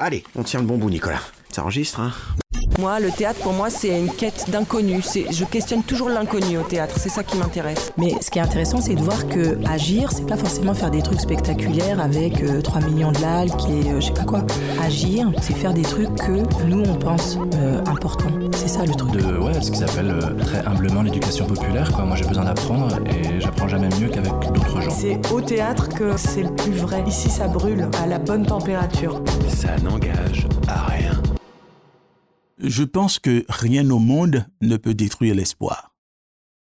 Allez, on tient le bon bout, Nicolas. Ça enregistre, hein Moi, le théâtre, pour moi, c'est une quête d'inconnu. C'est- Je questionne toujours l'inconnu au théâtre. C'est ça qui m'intéresse. Mais ce qui est intéressant, c'est de voir que agir, c'est pas forcément faire des trucs spectaculaires avec euh, 3 millions de likes et euh, je sais pas quoi. Agir, c'est faire des trucs que nous, on pense euh, importants. C'est ça le truc. de ouais, ce qu'ils appellent euh, très humblement l'éducation populaire. Quoi. Moi, j'ai besoin d'apprendre et j'apprends jamais mieux qu'avec d'autres gens. C'est au théâtre que c'est le plus vrai. Ici, ça brûle à la bonne température. Ça n'engage à rien. Je pense que rien au monde ne peut détruire l'espoir.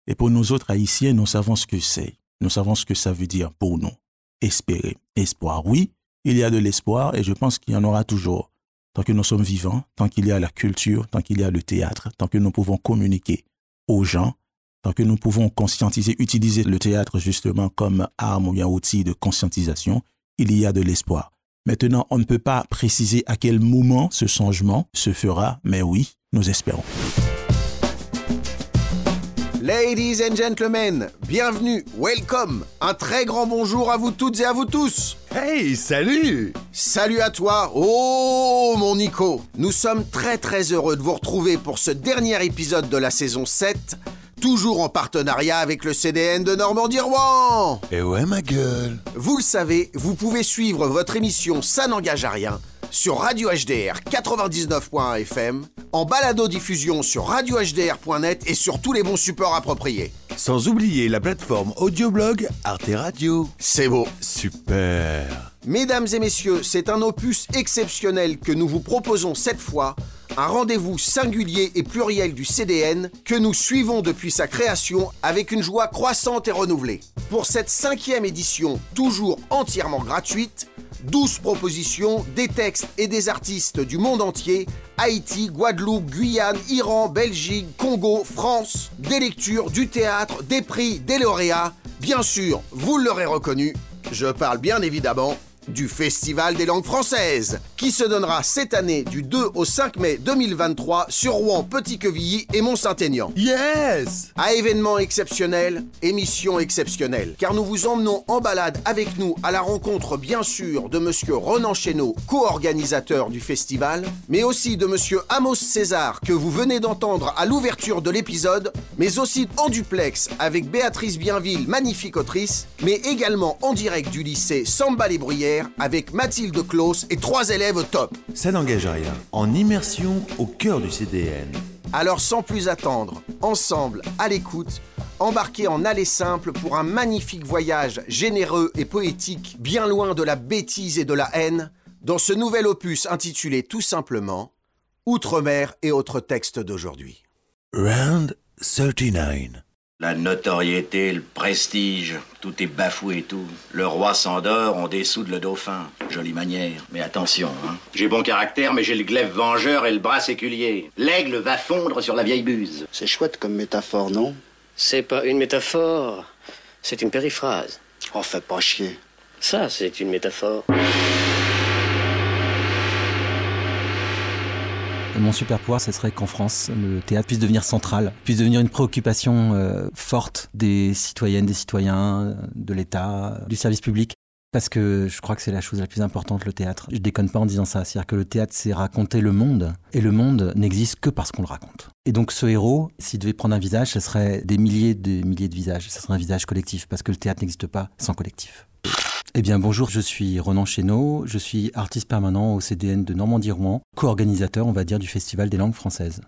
Et pour nous autres Haïtiens, nous savons ce que c'est. Nous savons ce que ça veut dire pour nous. Espérer. Espoir, oui, il y a de l'espoir et je pense qu'il y en aura toujours. Tant que nous sommes vivants, tant qu'il y a la culture, tant qu'il y a le théâtre, tant que nous pouvons communiquer aux gens, tant que nous pouvons conscientiser, utiliser le théâtre justement comme arme ou bien outil de conscientisation, il y a de l'espoir. Maintenant, on ne peut pas préciser à quel moment ce changement se fera, mais oui, nous espérons. Ladies and gentlemen, bienvenue, welcome, un très grand bonjour à vous toutes et à vous tous. Hey, salut Salut à toi, oh mon Nico. Nous sommes très très heureux de vous retrouver pour ce dernier épisode de la saison 7, toujours en partenariat avec le CDN de Normandie-Rouen. Eh ouais, ma gueule Vous le savez, vous pouvez suivre votre émission Ça n'engage à rien sur Radio HDR 99.1 FM, en balado-diffusion sur radiohdr.net et sur tous les bons supports appropriés. Sans oublier la plateforme audioblog Arte Radio. C'est beau. Super Mesdames et messieurs, c'est un opus exceptionnel que nous vous proposons cette fois, un rendez-vous singulier et pluriel du CDN que nous suivons depuis sa création avec une joie croissante et renouvelée. Pour cette cinquième édition, toujours entièrement gratuite, 12 propositions, des textes et des artistes du monde entier, Haïti, Guadeloupe, Guyane, Iran, Belgique, Congo, France, des lectures, du théâtre, des prix, des lauréats. Bien sûr, vous l'aurez reconnu, je parle bien évidemment du Festival des langues françaises, qui se donnera cette année du 2 au 5 mai 2023 sur Rouen, Petit-Quevilly et Mont-Saint-Aignan. Yes À événement exceptionnel, émission exceptionnelle, car nous vous emmenons en balade avec nous à la rencontre bien sûr de monsieur Ronan Chéneau, co-organisateur du festival, mais aussi de monsieur Amos César que vous venez d'entendre à l'ouverture de l'épisode, mais aussi en duplex avec Béatrice Bienville, magnifique autrice, mais également en direct du lycée Samba les Bruyères avec Mathilde Claus et trois élèves au top. Ça n'engage à rien. En immersion au cœur du CDN. Alors sans plus attendre, ensemble, à l'écoute, embarquez en aller simple pour un magnifique voyage généreux et poétique, bien loin de la bêtise et de la haine, dans ce nouvel opus intitulé tout simplement Outre-mer et autres textes d'aujourd'hui. Round 39. La notoriété, le prestige, tout est bafoué et tout. Le roi s'endort, on dessoude le dauphin. Jolie manière. Mais attention, hein. J'ai bon caractère, mais j'ai le glaive vengeur et le bras séculier. L'aigle va fondre sur la vieille buse. C'est chouette comme métaphore, non? C'est pas une métaphore, c'est une périphrase. Oh, fais pas chier. Ça, c'est une métaphore. Mon super pouvoir, ce serait qu'en France, le théâtre puisse devenir central, puisse devenir une préoccupation euh, forte des citoyennes, des citoyens, de l'État, du service public. Parce que je crois que c'est la chose la plus importante, le théâtre. Je déconne pas en disant ça. C'est-à-dire que le théâtre, c'est raconter le monde. Et le monde n'existe que parce qu'on le raconte. Et donc ce héros, s'il devait prendre un visage, ce serait des milliers de milliers de visages. Ce serait un visage collectif. Parce que le théâtre n'existe pas sans collectif. Eh bien bonjour, je suis Ronan Chéneau, je suis artiste permanent au CDN de Normandie-Rouen, co-organisateur on va dire du Festival des langues françaises.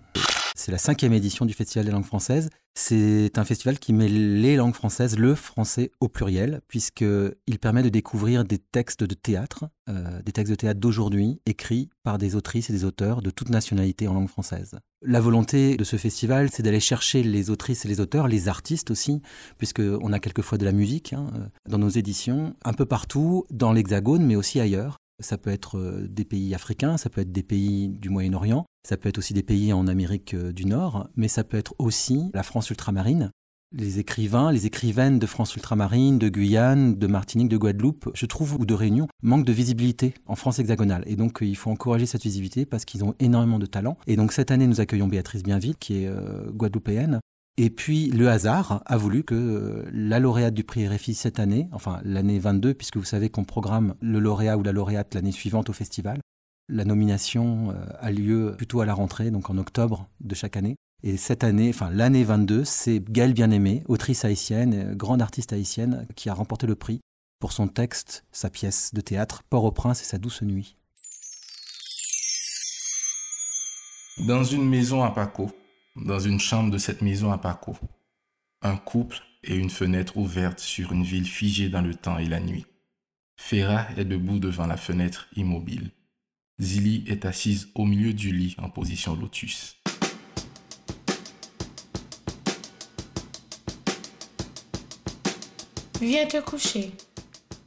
C'est la cinquième édition du Festival des langues françaises. C'est un festival qui met les langues françaises, le français au pluriel, puisqu'il permet de découvrir des textes de théâtre, euh, des textes de théâtre d'aujourd'hui, écrits par des autrices et des auteurs de toute nationalité en langue française. La volonté de ce festival, c'est d'aller chercher les autrices et les auteurs, les artistes aussi, puisqu'on a quelquefois de la musique hein, dans nos éditions, un peu partout, dans l'Hexagone, mais aussi ailleurs. Ça peut être euh, des pays africains, ça peut être des pays du Moyen-Orient, ça peut être aussi des pays en Amérique euh, du Nord, mais ça peut être aussi la France ultramarine. Les écrivains, les écrivaines de France ultramarine, de Guyane, de Martinique, de Guadeloupe, je trouve, ou de Réunion, manquent de visibilité en France hexagonale. Et donc, euh, il faut encourager cette visibilité parce qu'ils ont énormément de talent. Et donc, cette année, nous accueillons Béatrice Bienville, qui est euh, guadeloupéenne, et puis le hasard a voulu que la lauréate du prix RFI cette année, enfin l'année 22, puisque vous savez qu'on programme le lauréat ou la lauréate l'année suivante au festival, La nomination euh, a lieu plutôt à la rentrée, donc en octobre de chaque année. Et cette année, enfin l'année 22, c'est Gaëlle Bien-Aimée, autrice haïtienne, grande artiste haïtienne, qui a remporté le prix pour son texte, sa pièce de théâtre Port-au-Prince et sa douce nuit. Dans une maison à Paco, dans une chambre de cette maison à Paco, un couple et une fenêtre ouverte sur une ville figée dans le temps et la nuit. Ferra est debout devant la fenêtre immobile. Zilly est assise au milieu du lit en position lotus. Viens te coucher.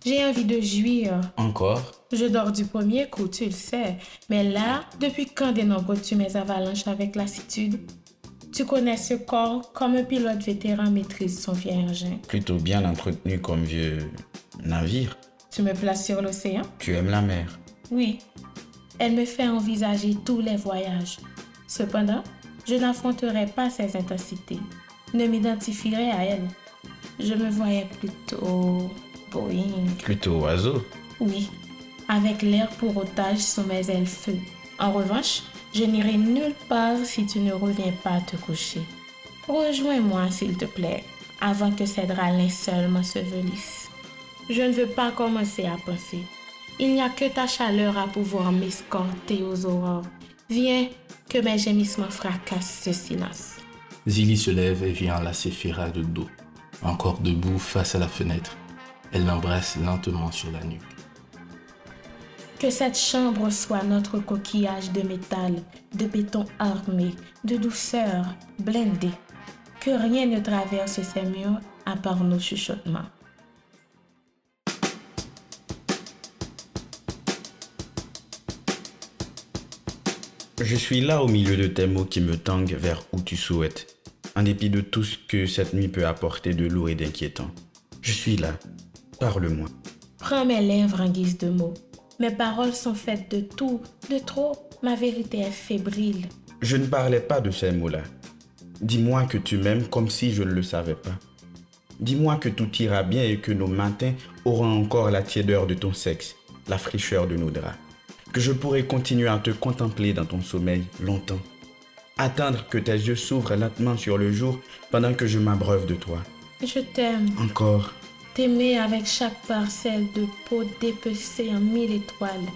J'ai envie de jouir. Encore? Je dors du premier coup, tu le sais. Mais là, depuis quand dénombre-tu mes avalanches avec lassitude? Tu connais ce corps comme un pilote vétéran maîtrise son vieil engin. Plutôt bien entretenu comme vieux navire. Tu me places sur l'océan? Tu aimes la mer? Oui. Elle me fait envisager tous les voyages. Cependant, je n'affronterai pas ses intensités. Ne m'identifierai à elle. Je me voyais plutôt Boeing. Plutôt oiseau Oui, avec l'air pour otage sous mes ailes feu. En revanche, je n'irai nulle part si tu ne reviens pas te coucher. Rejoins-moi, s'il te plaît, avant que ces draps linceuls m'ensevelissent. Je ne veux pas commencer à penser. Il n'y a que ta chaleur à pouvoir m'escorter aux aurores. Viens, que mes gémissements fracassent ce silence. Zilly se lève et vient enlacer Ferra de dos. Encore debout face à la fenêtre, elle l'embrasse lentement sur la nuque. Que cette chambre soit notre coquillage de métal, de béton armé, de douceur blindée. Que rien ne traverse ces murs à part nos chuchotements. Je suis là au milieu de tes mots qui me tanguent vers où tu souhaites, en dépit de tout ce que cette nuit peut apporter de lourd et d'inquiétant. Je suis là. Parle-moi. Prends mes lèvres en guise de mots. Mes paroles sont faites de tout, de trop. Ma vérité est fébrile. Je ne parlais pas de ces mots-là. Dis-moi que tu m'aimes comme si je ne le savais pas. Dis-moi que tout ira bien et que nos matins auront encore la tiédeur de ton sexe, la fraîcheur de nos draps. Que je pourrai continuer à te contempler dans ton sommeil longtemps. Attendre que tes yeux s'ouvrent lentement sur le jour pendant que je m'abreuve de toi. Je t'aime. Encore. T'aimer avec chaque parcelle de peau dépecée en mille étoiles.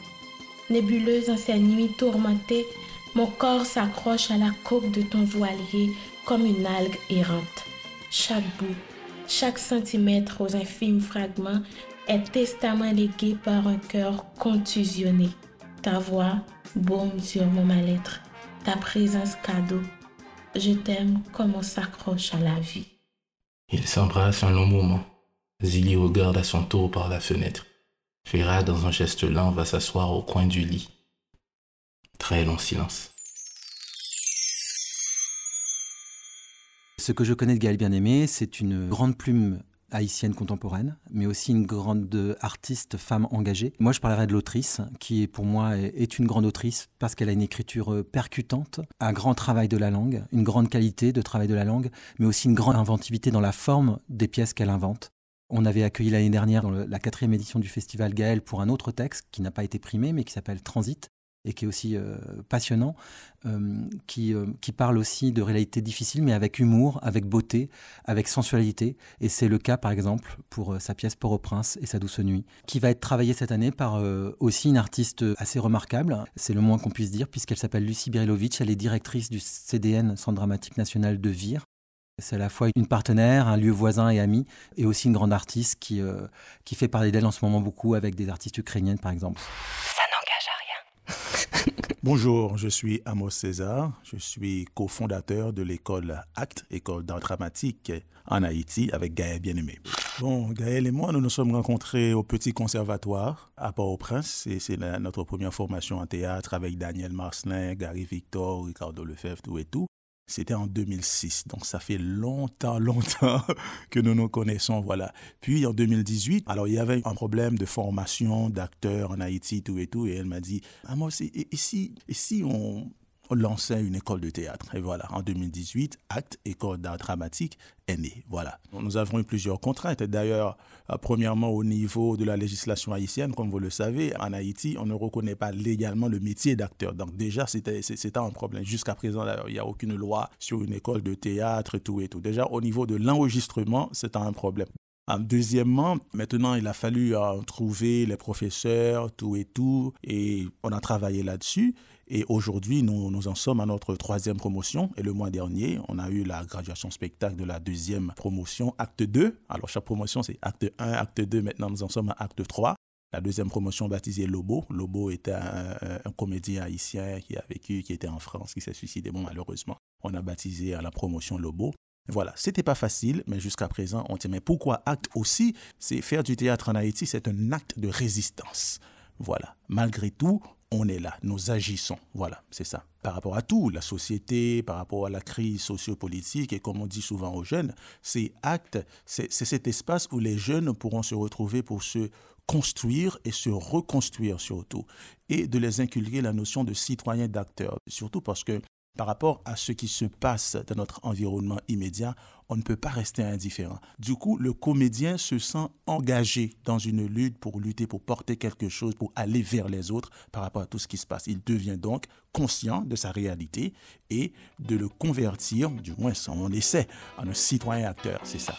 Nébuleuse en ces nuits tourmentées, mon corps s'accroche à la coque de ton voilier comme une algue errante. Chaque bout, chaque centimètre aux infimes fragments est testament légué par un cœur contusionné. Ta voix baume sur mon mal-être, ta présence cadeau. Je t'aime comme on s'accroche à la vie. Ils s'embrassent un long moment. Zilly regarde à son tour par la fenêtre. Ferra, dans un geste lent, va s'asseoir au coin du lit. Très long silence. Ce que je connais de Gaël Bien-Aimé, c'est une grande plume haïtienne contemporaine, mais aussi une grande artiste femme engagée. Moi, je parlerai de l'autrice, qui pour moi est une grande autrice parce qu'elle a une écriture percutante, un grand travail de la langue, une grande qualité de travail de la langue, mais aussi une grande inventivité dans la forme des pièces qu'elle invente. On avait accueilli l'année dernière dans la quatrième édition du festival Gaël pour un autre texte qui n'a pas été primé, mais qui s'appelle Transit, et qui est aussi euh, passionnant, euh, qui, euh, qui parle aussi de réalités difficiles, mais avec humour, avec beauté, avec sensualité. Et c'est le cas, par exemple, pour sa pièce Port-au-Prince et sa douce nuit, qui va être travaillée cette année par aussi une artiste assez remarquable, c'est le moins qu'on puisse dire, puisqu'elle s'appelle Lucie Birilovitch, elle est directrice du CDN, Centre dramatique national de Vire. C'est à la fois une partenaire, un lieu voisin et ami, et aussi une grande artiste qui, qui fait parler d'elle en ce moment beaucoup avec des artistes ukrainiennes, par exemple. Bonjour, je suis Amos César. Je suis cofondateur de l'école ACT, école d'art dramatique en Haïti, avec Gaël Bien-Aimé. Bon, Gaël et moi, nous nous sommes rencontrés au Petit Conservatoire à Port-au-Prince. Et c'est notre première formation en théâtre avec Daniel Marcelin, Gary Victor, Ricardo Lefebvre, tout et tout. C'était en 2006, donc ça fait longtemps, longtemps que nous nous connaissons, voilà. Puis en 2018, alors il y avait un problème de formation d'acteurs en Haïti, tout et tout, et elle m'a dit, ah moi, et, si, et si on, lançait une école de théâtre. Et voilà, en 2018, Acte, école d'art dramatique, est née. Voilà. Nous avons eu plusieurs contraintes. D'ailleurs, euh, premièrement, au niveau de la législation haïtienne, comme vous le savez, en Haïti, on ne reconnaît pas légalement le métier d'acteur. Donc déjà, c'était un problème. Jusqu'à présent, il n'y a aucune loi sur une école de théâtre, tout et tout. Déjà, au niveau de l'enregistrement, c'est un problème. Deuxièmement, maintenant, il a fallu euh, trouver les professeurs, tout et tout, et on a travaillé là-dessus. Et aujourd'hui, nous, en sommes à notre troisième promotion. Et le mois dernier, on a eu la graduation spectacle de la deuxième promotion, acte 2. Alors, chaque promotion, c'est acte 1, acte 2. Maintenant, nous en sommes à acte 3. La deuxième promotion baptisée Lobo. Lobo était un, un, comédien haïtien qui a vécu, qui était en France, qui s'est suicidé, bon, malheureusement. On a baptisé la promotion Lobo. Voilà, c'était pas facile, mais jusqu'à présent, on dit, mais pourquoi acte aussi? C'est faire du théâtre en Haïti, c'est un acte de résistance. Voilà, malgré tout, on est là, nous agissons. Voilà, c'est ça. Par rapport à tout, la société, par rapport à la crise sociopolitique, et comme on dit souvent aux jeunes, c'est acte, c'est cet espace où les jeunes pourront se retrouver pour se construire et se reconstruire surtout, et de les inculquer la notion de citoyen d'acteur, surtout parce que par rapport à ce qui se passe dans notre environnement immédiat, on ne peut pas rester indifférent. Du coup, le comédien se sent engagé dans une lutte pour lutter, pour porter quelque chose, pour aller vers les autres par rapport à tout ce qui se passe. Il devient donc conscient de sa réalité et de le convertir, du moins on essaie, en un citoyen acteur. C'est ça.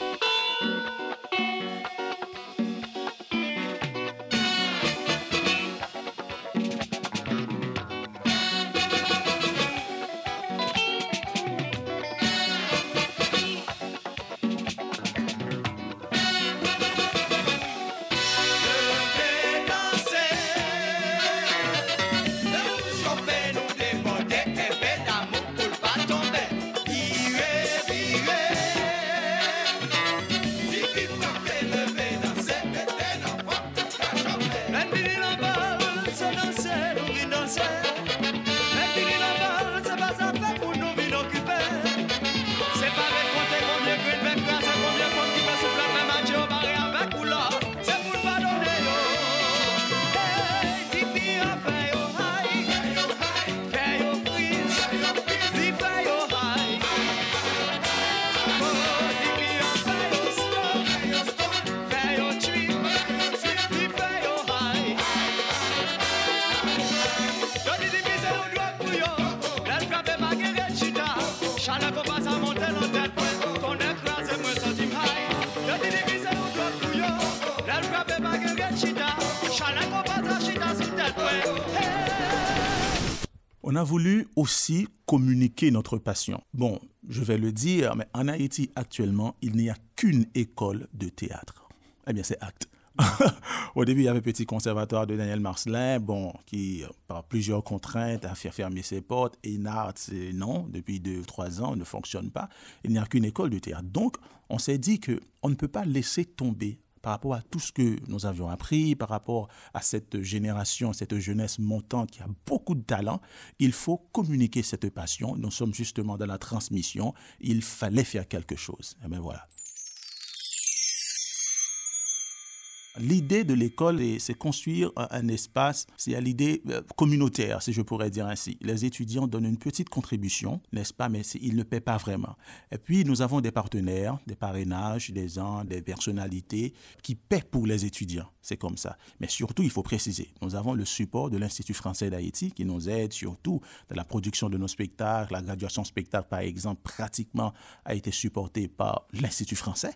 On a voulu aussi communiquer notre passion. Bon, je vais le dire, mais en Haïti actuellement, il n'y a qu'une école de théâtre. Eh bien, c'est Acte. Au début, il y avait Petit Conservatoire de Daniel Marcelin, bon, qui, par plusieurs contraintes, a fait fermer ses portes. Et Nart, non, depuis deux trois ans, ne fonctionne pas. Il n'y a qu'une école de théâtre. Donc, on s'est dit qu'on ne peut pas laisser tomber par rapport à tout ce que nous avions appris, par rapport à cette génération, cette jeunesse montante qui a beaucoup de talent, il faut communiquer cette passion. Nous sommes justement dans la transmission. Il fallait faire quelque chose. Et eh bien voilà. L'idée de l'école, c'est construire un espace, c'est l'idée euh, communautaire, si je pourrais dire ainsi. Les étudiants donnent une petite contribution, n'est-ce pas, mais ils ne paient pas vraiment. Et puis, nous avons des partenaires, des parrainages, des gens, des personnalités qui paient pour les étudiants. C'est comme ça. Mais surtout, il faut préciser, nous avons le support de l'Institut français d'Haïti qui nous aide surtout dans la production de nos spectacles. La graduation spectacle, par exemple, pratiquement a été supportée par l'Institut français.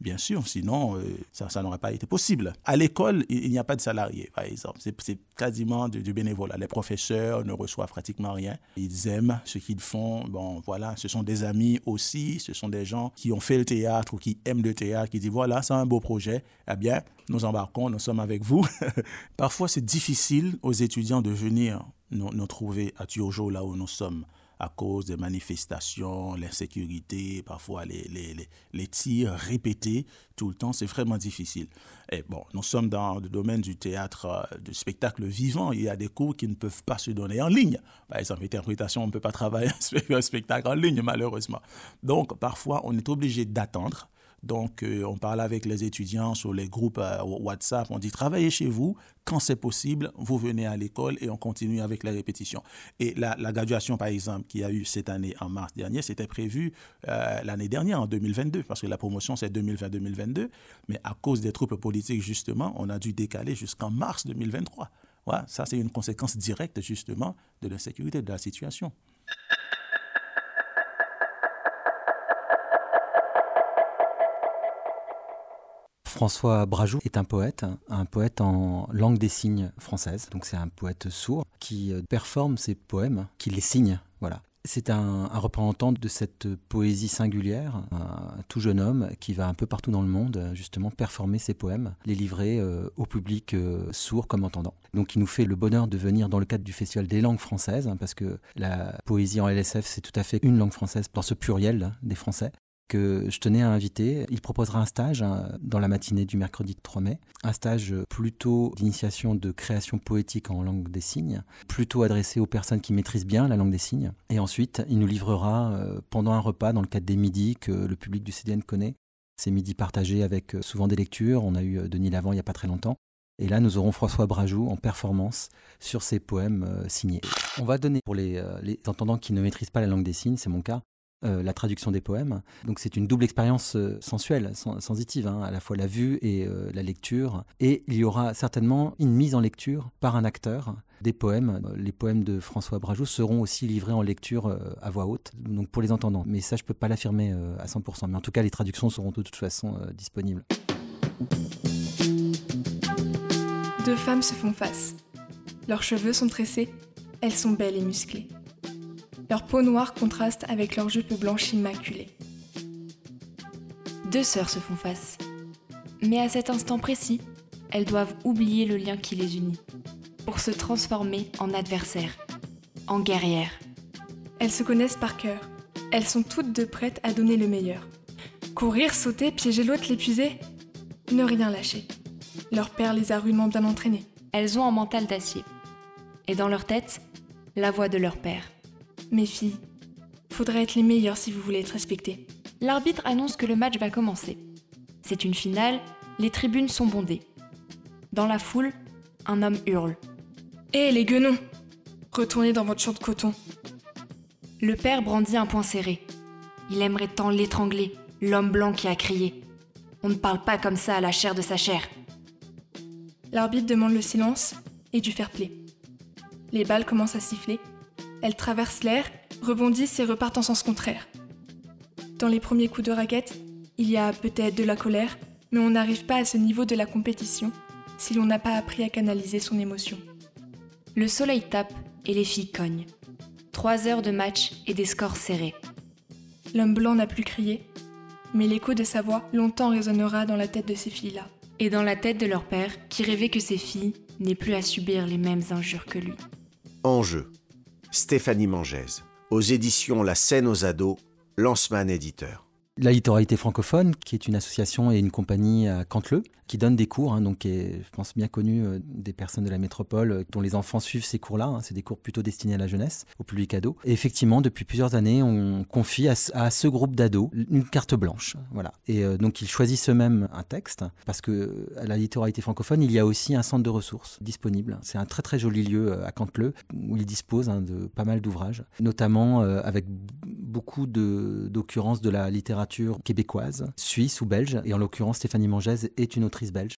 Bien sûr, sinon, euh, ça, n'aurait pas été possible. À l'école, il, n'y a pas de salariés, par exemple. C'est quasiment du, bénévolat. Les professeurs ne reçoivent pratiquement rien. Ils aiment ce qu'ils font. Bon, voilà, ce sont des amis aussi. Ce sont des gens qui ont fait le théâtre ou qui aiment le théâtre, qui disent, voilà, c'est un beau projet. Eh bien, nous embarquons, nous sommes avec vous. Parfois, c'est difficile aux étudiants de venir nous, nous trouver à Turjo, là où nous sommes à cause des manifestations, l'insécurité, parfois les, les, les, tirs répétés tout le temps, c'est vraiment difficile. Et bon, nous sommes dans le domaine du théâtre, euh, du spectacle vivant. Il y a des cours qui ne peuvent pas se donner en ligne. Par exemple, interprétation, on ne peut pas travailler un spectacle en ligne, malheureusement. Donc, parfois, on est obligé d'attendre Donc, euh, on parle avec les étudiants sur les groupes euh, WhatsApp. On dit travaillez chez vous. Quand c'est possible, vous venez à l'école et on continue avec les répétitions. Et la, graduation, par exemple, qui a eu cette année en mars dernier, c'était prévu euh, l'année dernière, en 2022, parce que la promotion, c'est 2020-2022. Mais à cause des troupes politiques, justement, on a dû décaler jusqu'en mars 2023. Voilà, ça, c'est une conséquence directe, justement, de l'insécurité de la situation. François Brajou est un poète, un poète en langue des signes française. Donc c'est un poète sourd qui euh, performe ses poèmes, qui les signe. Voilà. C'est un, représentant de cette poésie singulière, un tout jeune homme qui va un peu partout dans le monde justement performer ses poèmes, les livrer euh, au public euh, sourd comme entendant. Donc il nous fait le bonheur de venir dans le cadre du Festival des langues françaises, hein, parce que la poésie en LSF c'est tout à fait une langue française dans ce pluriel hein, des Français que je tenais à inviter. Il proposera un stage hein, dans la matinée du mercredi 3 mai, un stage plutôt d'initiation de création poétique en langue des signes, plutôt adressé aux personnes qui maîtrisent bien la langue des signes. Et ensuite, il nous livrera euh, pendant un repas dans le cadre des midis que le public du CDN connaît. Ces midis partagés avec euh, souvent des lectures. On a eu euh, Denis Lavant il n'y a pas très longtemps. Et là, nous aurons François Brajou en performance sur ses poèmes signés. On va donner pour les, les entendants qui ne maîtrisent pas la langue des signes, c'est mon cas, euh, la traduction des poèmes. Donc c'est une double expérience euh, sensuelle, sensitive, hein, à la fois la vue et euh, la lecture. Et il y aura certainement une mise en lecture par un acteur des poèmes. Les poèmes de François Brajou seront aussi livrés en lecture à voix haute, donc pour les entendants. Mais ça, je ne peux pas l'affirmer à 100%. Mais en tout cas, les traductions seront de toute façon disponibles. Deux femmes se font face. Leurs cheveux sont tressés, elles sont belles et musclées. Leur peau noire contraste avec leur jupe blanche immaculée. Deux sœurs se font face. Mais à cet instant précis, elles doivent oublier le lien qui les unit pour se transformer en adversaires, en guerrières. Elles se connaissent par cœur. Elles sont toutes deux prêtes à donner le meilleur. Courir, sauter, piéger l'autre, l'épuiser Ne rien lâcher. Leur père les a rudement bien entraînées. Elles ont un mental d'acier. Et dans leur tête, la voix de leur père. Mes filles, faudrait être les meilleures si vous voulez être respectées. L'arbitre annonce que le match va commencer. C'est une finale, les tribunes sont bondées. Dans la foule, un homme hurle. Hé les guenons Retournez dans votre champ de coton. Le père brandit un poing serré. Il aimerait tant l'étrangler, l'homme blanc qui a crié. On ne parle pas comme ça à la chair de sa chair. L'arbitre demande le silence et du fair play. Les balles commencent à siffler elles traversent l'air, rebondissent et repartent en sens contraire. Dans les premiers coups de raquette, il y a peut-être de la colère, mais on n'arrive pas à ce niveau de la compétition si l'on n'a pas appris à canaliser son émotion. Le soleil tape et les filles cognent. Trois heures de match et des scores serrés. L'homme blanc n'a plus crié, mais l'écho de sa voix longtemps résonnera dans la tête de ces filles-là. Et dans la tête de leur père, qui rêvait que ses filles n'aient plus à subir les mêmes injures que lui. Enjeu. Stéphanie Mangès. Aux éditions La scène aux ados, Lanceman éditeur. La littéralité francophone, qui est une association et une compagnie à Cantleux, qui donne des cours, hein, donc qui est, je pense, bien connu euh, des personnes de la métropole euh, dont les enfants suivent ces cours-là. Hein. c'est des cours plutôt destinés à la jeunesse, au public ado. Et effectivement, depuis plusieurs années, on confie à, ce groupe d'ados une carte blanche. Voilà. Et euh, donc, ils choisissent eux-mêmes un texte, parce que à la littéralité francophone, il y a aussi un centre de ressources disponible. C'est un très très joli lieu à Cantleux, où ils disposent hein, de pas mal d'ouvrages, notamment avec beaucoup d'occurrences de, de la littérature québécoise, suisse ou belge. Et en l'occurrence, Stéphanie Mangès est une belge.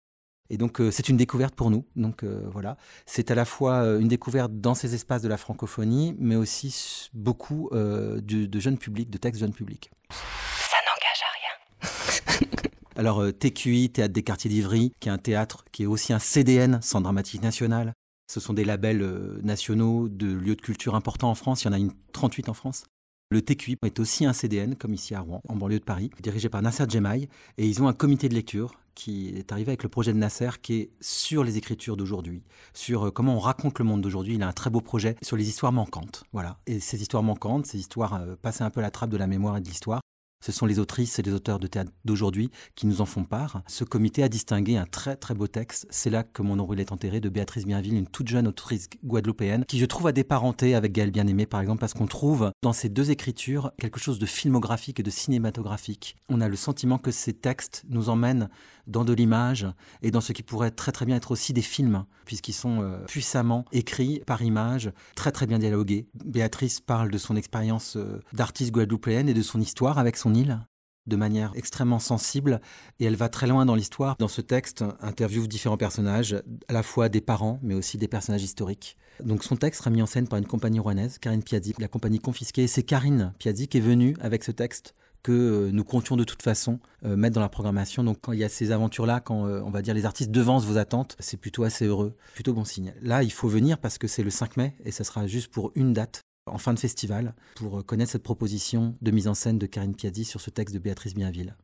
Et donc euh, c'est une découverte pour nous. Donc euh, voilà, c'est à la fois euh, une découverte dans ces espaces de la francophonie, mais aussi beaucoup de, jeunes publics, de textes jeunes publics. Ça n'engage à rien. Alors TQI, Théâtre des Quartiers d'Ivry, qui est un théâtre qui est aussi un CDN, Centre Dramatique National. Ce sont des labels nationaux de lieux de culture importants en France. Il y en a une 38 en France. Le TQI est aussi un CDN, comme ici à Rouen, en banlieue de Paris, dirigé par Nasser Djemaï. Et ils ont un comité de lecture qui est arrivé avec le projet de Nasser qui est sur les écritures d'aujourd'hui, sur euh, comment on raconte le monde d'aujourd'hui. Il a un très beau projet sur les histoires manquantes. Voilà. Et ces histoires manquantes, ces histoires euh, passées un peu à la trappe de la mémoire et de l'histoire, Ce sont les autrices et les auteurs de théâtre d'aujourd'hui qui nous en font part. Ce comité a distingué un très très beau texte. C'est là que mon nombril est enterré de Béatrice Bienville, une toute jeune autrice guadeloupéenne qui je trouve a des avec Gaël Bien-Aimé par exemple parce qu'on trouve dans ces deux écritures quelque chose de filmographique et de cinématographique. On a le sentiment que ces textes nous emmènent dans de l'image et dans ce qui pourrait très très bien être aussi des films puisqu'ils sont euh, puissamment écrits par image, très très bien dialogués. Béatrice parle de son expérience euh, d'artiste guadeloupéenne et de son histoire avec son île de manière extrêmement sensible et elle va très loin dans l'histoire. Dans ce texte, interviewe différents personnages, à la fois des parents mais aussi des personnages historiques. Donc son texte sera mis en scène par une compagnie rouennaise, Karine Piazzi, la compagnie confisquée. C'est Karine Piazzi qui est venue avec ce texte que euh, nous comptions de toute façon euh, mettre dans la programmation. Donc quand il y a ces aventures-là, quand euh, on va dire les artistes devancent vos attentes, c'est plutôt assez heureux, plutôt bon signe. Là, il faut venir parce que c'est le 5 mai et ça sera juste pour une date en fin de festival pour connaître cette proposition de mise en scène de Karine Piazzi sur ce texte de Béatrice Bienville.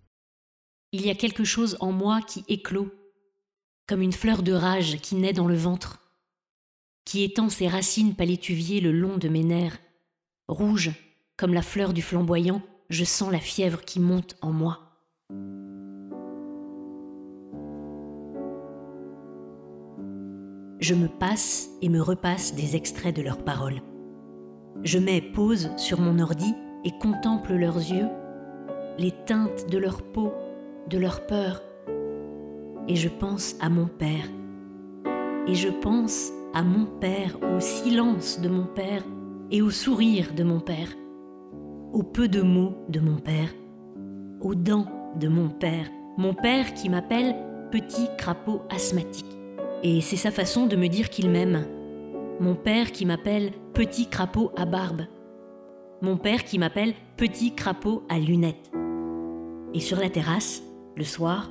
Il y a quelque chose en moi qui éclot, comme une fleur de rage qui naît dans le ventre, qui étend ses racines palétuviers le long de mes nerfs, rouge comme la fleur du flamboyant, je sens la fièvre qui monte en moi. Je me passe et me repasse des extraits de leurs paroles. Je mets pause sur mon ordi et contemple leurs yeux, les teintes de leur peau, de leur peur. Et je pense à mon père. Et je pense à mon père, au silence de mon père et au sourire de mon père au peu de mots de mon père, aux dents de mon père, mon père qui m'appelle petit crapaud asthmatique. Et c'est sa façon de me dire qu'il m'aime. Mon père qui m'appelle petit crapaud à barbe. Mon père qui m'appelle petit crapaud à lunettes. Et sur la terrasse, le soir,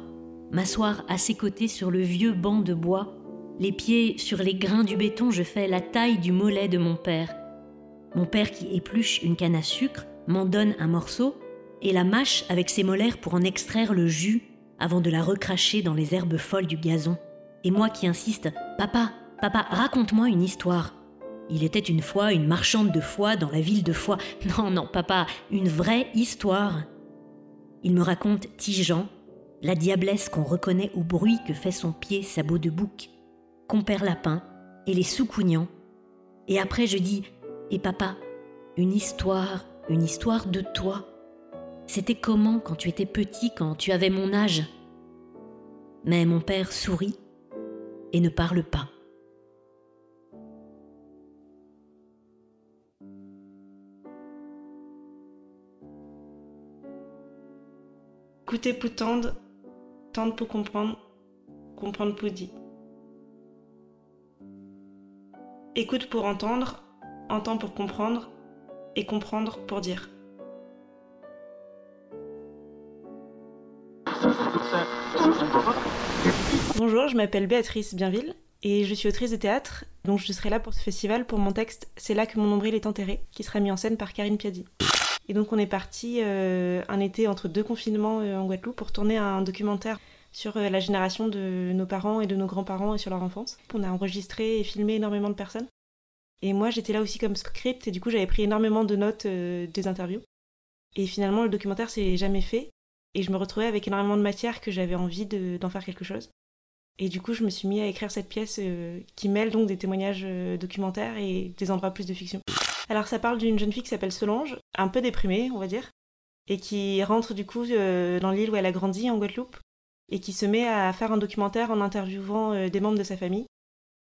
m'asseoir à ses côtés sur le vieux banc de bois, les pieds sur les grains du béton, je fais la taille du mollet de mon père. Mon père qui épluche une canne à sucre m'en donne un morceau et la mâche avec ses molaires pour en extraire le jus avant de la recracher dans les herbes folles du gazon. Et moi qui insiste Papa, papa, raconte-moi une histoire. Il était une fois une marchande de foie dans la ville de Foix. Non, non, papa, une vraie histoire. Il me raconte Tigean, la diablesse qu'on reconnaît au bruit que fait son pied sabot de bouc, compère lapin et les soucougnants. Et après je dis Et papa, une histoire une histoire de toi. C'était comment quand tu étais petit, quand tu avais mon âge? Mais mon père sourit et ne parle pas. Écoutez pour tendre, tendre pour comprendre, comprendre pour dire. Écoute pour entendre, entend pour comprendre, et comprendre pour dire. Bonjour, je m'appelle Béatrice Bienville et je suis autrice de théâtre, donc je serai là pour ce festival pour mon texte C'est là que mon nombril est enterré, qui sera mis en scène par Karine Piadi. Et donc on est parti euh, un été entre deux confinements euh, en Guadeloupe pour tourner un documentaire sur euh, la génération de nos parents et de nos grands-parents et sur leur enfance. On a enregistré et filmé énormément de personnes. Et moi, j'étais là aussi comme script, et du coup, j'avais pris énormément de notes des interviews. Et finalement, le documentaire s'est jamais fait, et je me retrouvais avec énormément de matière que j'avais envie d'en faire quelque chose. Et du coup, je me suis mis à écrire cette pièce qui mêle donc des témoignages documentaires et des endroits plus de fiction. Alors, ça parle d'une jeune fille qui s'appelle Solange, un peu déprimée, on va dire, et qui rentre du coup dans l'île où elle a grandi, en Guadeloupe, et qui se met à faire un documentaire en interviewant des membres de sa famille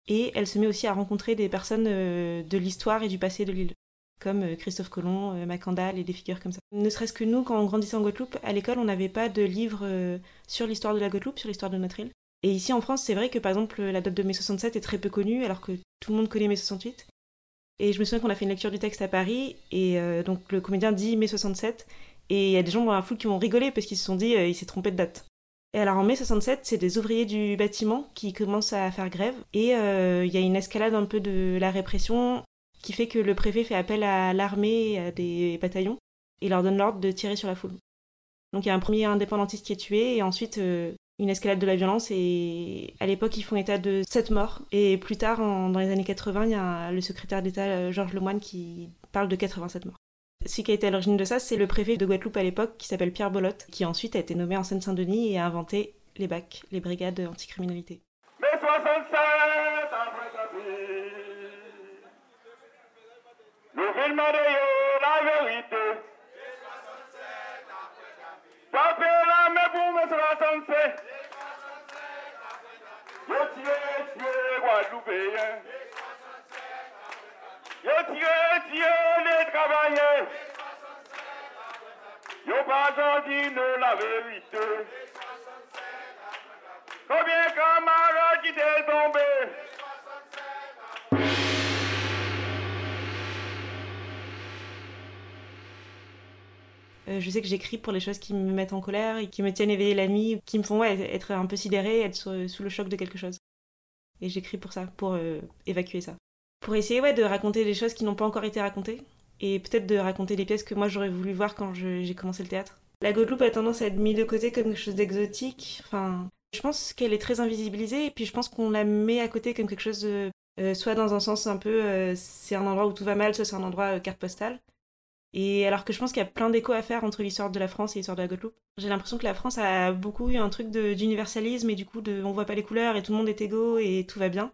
et elle se met aussi à rencontrer des personnes euh, de l'histoire et du passé de l'île, comme euh, Christophe Colomb, euh, Macandal et des figures comme ça. Ne serait-ce que nous, quand on grandissait en Guadeloupe, à l'école, on n'avait pas de livre sur l'histoire de la Guadeloupe, sur l'histoire de notre île. Et ici en France, c'est vrai que par exemple, la date de mai 67 est très peu connue, alors que tout le monde connaît mai 68. Et je me souviens qu'on a fait une lecture du texte à Paris, et donc le comédien dit mai 67, et il y a des gens dans la foule qui ont rigolé parce qu'ils se sont dit il s'est trompé de date. Et alors en mai 67, c'est des ouvriers du bâtiment qui commencent à faire grève. Et euh, il y a une escalade un peu de la répression qui fait que le préfet fait appel à l'armée et à des bataillons et leur donne l'ordre de tirer sur la foule. Donc il y a un premier indépendantiste qui est tué et ensuite euh, une escalade de la violence et à l'époque ils font état de 7 morts et plus tard dans les années 80 il y a le secrétaire d'État euh, Georges Lemoine qui parle de 87 morts. Celui qui a été à l'origine de ça, c'est le préfet de Guadeloupe à l'époque, qui s'appelle Pierre Bolotte, qui ensuite a été nommé en Seine-Saint-Denis et a inventé les BAC, les brigades anticriminalité. Mais 67 après Le film de la. Tapez la main pour me 67. Yo tiré, tiré, Guadeloupéen. Yo tiré, tiré, les travailleurs. Pas sorti de la vérité. Combien de camarades qui t'est tombé? Euh, je sais que j'écris pour les choses qui me mettent en colère et qui me tiennent éveillée la nuit, qui me font être un peu sidérée, être sous, le choc de quelque chose. Et j'écris pour ça, pour euh, évacuer ça. Pour essayer de raconter des choses qui n'ont pas encore été racontées et peut-être de raconter des pièces que moi j'aurais voulu voir quand j'ai commencé le théâtre. La Guadeloupe a tendance à être mise de côté comme quelque chose d'exotique. Enfin, je pense qu'elle est très invisibilisée et puis je pense qu'on la met à côté comme quelque chose de, euh, soit dans un sens un peu c'est un endroit où tout va mal, soit c'est un endroit carte postale. Et alors que je pense qu'il y a plein d'échos à faire entre l'histoire de la France et l'histoire de la Guadeloupe. J'ai l'impression que la France a beaucoup eu un truc d'universalisme et du coup de on voit pas les couleurs et tout le monde est égaux et tout va bien.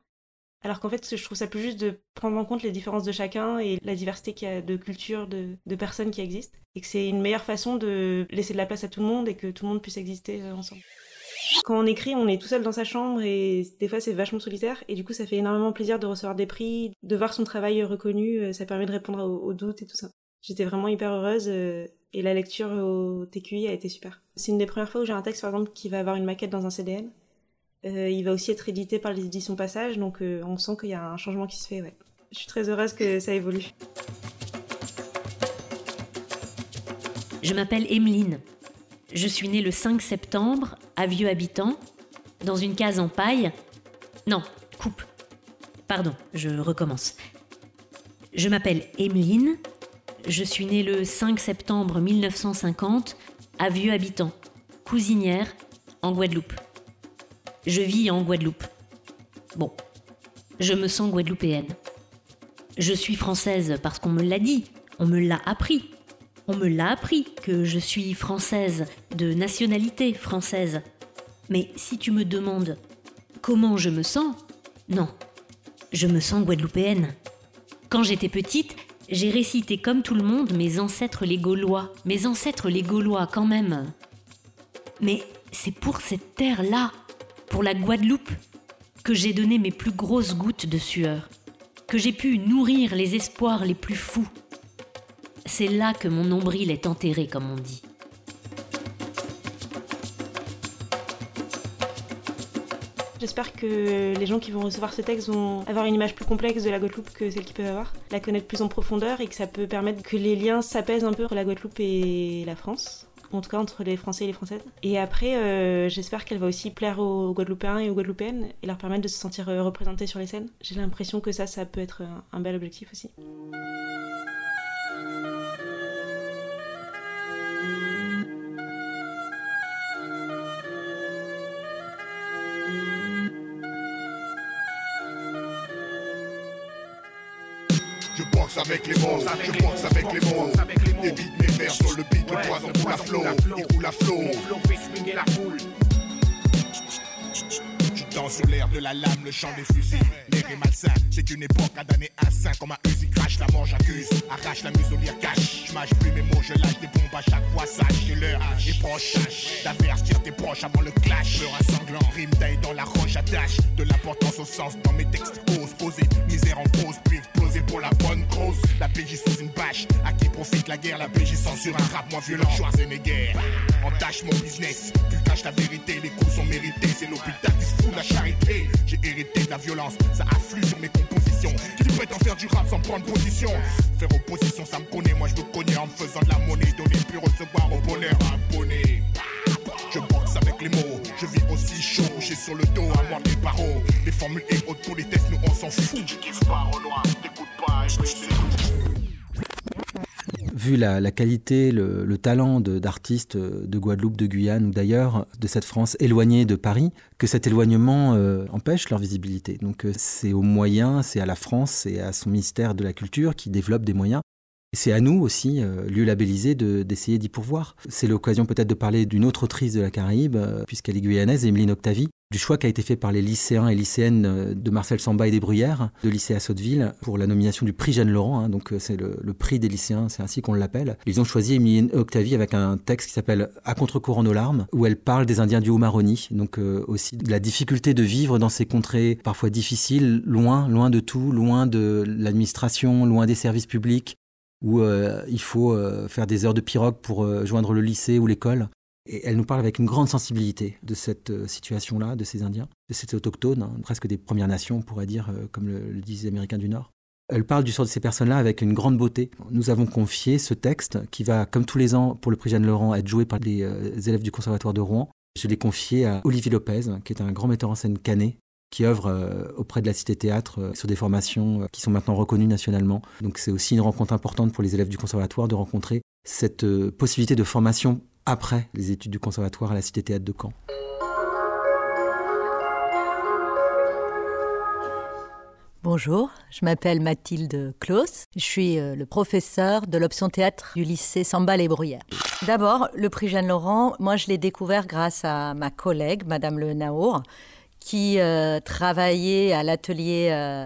Alors qu'en fait, je trouve ça plus juste de prendre en compte les différences de chacun et la diversité qu'il y a de cultures, de, personnes qui existent. Et que c'est une meilleure façon de laisser de la place à tout le monde et que tout le monde puisse exister ensemble. Quand on écrit, on est tout seul dans sa chambre et des fois c'est vachement solitaire. Et du coup, ça fait énormément plaisir de recevoir des prix, de voir son travail reconnu. euh, Ça permet de répondre aux doutes et tout ça. J'étais vraiment hyper heureuse euh, et la lecture au TQI a été super. C'est une des premières fois où j'ai un texte, par exemple, qui va avoir une maquette dans un CDN. Euh, il va aussi être édité par les éditions Passage, donc euh, on sent qu'il y a un changement qui se fait, ouais. Je suis très heureuse que ça évolue. Je m'appelle Emeline. Je suis née le 5 septembre à Vieux Habitant, dans une case en paille. Non, coupe. Pardon, je recommence. Je m'appelle Emeline. Je suis née le 5 septembre 1950 à Vieux Habitant, cousinière, en Guadeloupe. Je vis en Guadeloupe. Bon, je me sens guadeloupéenne. Je suis française parce qu'on me l'a dit, on me l'a appris. On me l'a appris que je suis française, de nationalité française. Mais si tu me demandes comment je me sens, non, je me sens guadeloupéenne. Quand j'étais petite, j'ai récité comme tout le monde mes ancêtres les Gaulois, mes ancêtres les Gaulois quand même. Mais c'est pour cette terre-là, pour la Guadeloupe, que j'ai donné mes plus grosses gouttes de sueur, que j'ai pu nourrir les espoirs les plus fous. C'est là que mon nombril est enterré, comme on dit. J'espère que les gens qui vont recevoir ce texte vont avoir une image plus complexe de la Guadeloupe que celle qu'ils peuvent avoir, la connaître plus en profondeur et que ça peut permettre que les liens s'apaisent un peu entre la Guadeloupe et la France. En tout cas, entre les Français et les Françaises. Et après, euh, j'espère qu'elle va aussi plaire aux Guadeloupéens et aux Guadeloupéennes et leur permettre de se sentir représentés sur les scènes. J'ai l'impression que ça, ça peut être un bel objectif aussi. Avec les mots, je boxe avec les mots. Évite mes vers sur le beat, le poison coule à flot, il coule à flot. Je danse sur l'air de la lame, le chant des fusils. L'air est malsain, c'est une époque à damner un saint comme un Uzi crash, la mort j'accuse. Arrache la muselière cache, je mâche plus mes mots, je lâche des bombes à chaque fois, sache que l'heure est proche. D'affaires, tire tes proches avant le clash. Peur à sanglant, rime taille dans la roche, attache de l'importance au sens dans mes textes. Ose poser, misère en pause, puis exploser pour la bonne cause. La PJ sous une bâche, à qui profite la guerre, la PJ censure un rap moins violent. Schwarzenegger, entache mon business, tu caches la vérité, les coups sont mérités, c'est l'hôpital qui se fout la charité. J'ai hérité de la violence, ça afflue sur mes compositions. Qui dit prêt en faire du rap sans prendre position Faire opposition, ça me connaît, moi je me connais en me faisant de la monnaie, donner puis recevoir au bonheur abonné. Je boxe avec les mots, je vis aussi chaud, couché sur le dos, à moi des barreaux. Les formules et autres politesses, nous on s'en fout. Tu kiffes pas, Renoir, t'écoutes pas, et c'est Vu la, qualité, le, le talent d'artistes de, Guadeloupe, de Guyane ou d'ailleurs, de cette France éloignée de Paris, que cet éloignement euh, empêche leur visibilité. Donc euh, c'est aux moyens, c'est à la France, c'est à son ministère de la Culture qui développe des moyens C'est à nous aussi, euh, lieu labellisé, d'essayer d'y pourvoir. C'est l'occasion peut-être de parler d'une autre autrice de la Caraïbe, euh, puisqu'elle est guyanaise, Emeline Octavie, du choix qui a été fait par les lycéens et lycéennes euh, de Marcel Samba et des Bruyères, de lycée à Sotteville, pour la nomination du prix Jeanne Laurent. Hein. donc c'est le, prix des lycéens, c'est ainsi qu'on l'appelle. Ils ont choisi Emeline Octavie avec un texte qui s'appelle À contre-courant nos larmes, où elle parle des Indiens du Haut-Maroni, donc aussi de la difficulté de vivre dans ces contrées parfois difficiles, loin, loin de tout, loin de l'administration, loin des services publics, où euh, il faut euh, faire des heures de pirogue pour euh, joindre le lycée ou l'école. Et elle nous parle avec une grande sensibilité de cette situation-là, de ces Indiens, de ces autochtones, hein, presque des Premières Nations, on pourrait dire, comme le, disent les Américains du Nord. Elle parle du sort de ces personnes-là avec une grande beauté. Nous avons confié ce texte, qui va, comme tous les ans, pour le prix Jeanne Laurent, être joué par les élèves du Conservatoire de Rouen. Je l'ai confié à Olivier Lopez, qui est un grand metteur en scène canet, qui œuvre euh, auprès de la Cité Théâtre euh, sur des formations euh, qui sont maintenant reconnues nationalement. Donc c'est aussi une rencontre importante pour les élèves du conservatoire de rencontrer cette possibilité de formation après les études du conservatoire à la Cité Théâtre de Caen. Bonjour, je m'appelle Mathilde Claus. Je suis le professeur de l'option théâtre du lycée Samba les Bruyères. D'abord, le prix Jeanne Laurent, moi je l'ai découvert grâce à ma collègue, Madame Le Naour, qui euh, travaillait à l'atelier euh,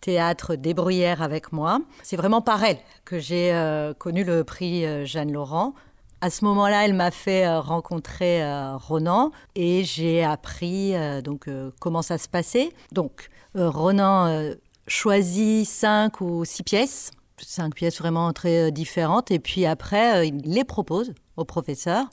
théâtre des Bruyères avec moi. C'est vraiment par elle que j'ai euh, connu le prix Jeanne Laurent. À ce moment-là, elle m'a fait rencontrer Ronan et j'ai appris donc comment ça se passait. Donc Ronan choisit cinq ou six pièces, cinq pièces vraiment très différentes, et puis après il les propose au professeur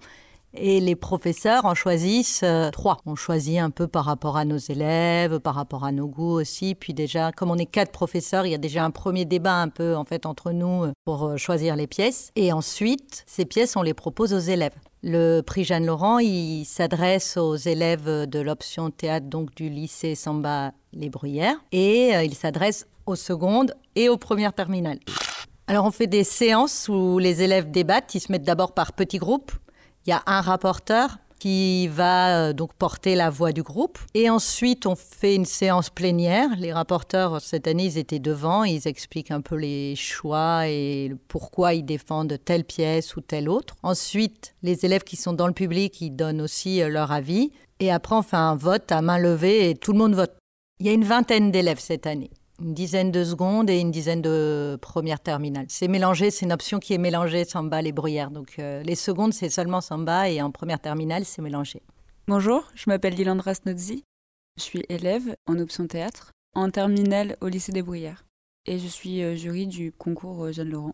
et les professeurs en choisissent euh, trois. On choisit un peu par rapport à nos élèves, par rapport à nos goûts aussi. Puis déjà, comme on est quatre professeurs, il y a déjà un premier débat un peu en fait entre nous euh, pour euh, choisir les pièces. Et ensuite, ces pièces, on les propose aux élèves. Le prix Jeanne Laurent, il s'adresse aux élèves de l'option théâtre donc du lycée Samba Les Bruyères et il s'adresse aux secondes et aux premières terminales. Alors on fait des séances où les élèves débattent, ils se mettent d'abord par petits groupes il y a un rapporteur qui va euh, donc porter la voix du groupe. Et ensuite, on fait une séance plénière. Les rapporteurs, cette année, ils étaient devant. Ils expliquent un peu les choix et pourquoi ils défendent telle pièce ou telle autre. Ensuite, les élèves qui sont dans le public, ils donnent aussi euh, leur avis. Et après, on fait un vote à main levée et tout le monde vote. Il y a une vingtaine d'élèves cette année une dizaine de secondes et une dizaine de premières terminales. C'est mélangé, c'est une option qui est mélangée samba et bruyères. Donc euh, les secondes, c'est seulement samba et en première terminale, c'est mélangé. Bonjour, je m'appelle Lilandra Snodzi. Je suis élève en option théâtre en terminale au lycée des Bruyères et je suis euh, jury du concours euh, Jeanne Laurent.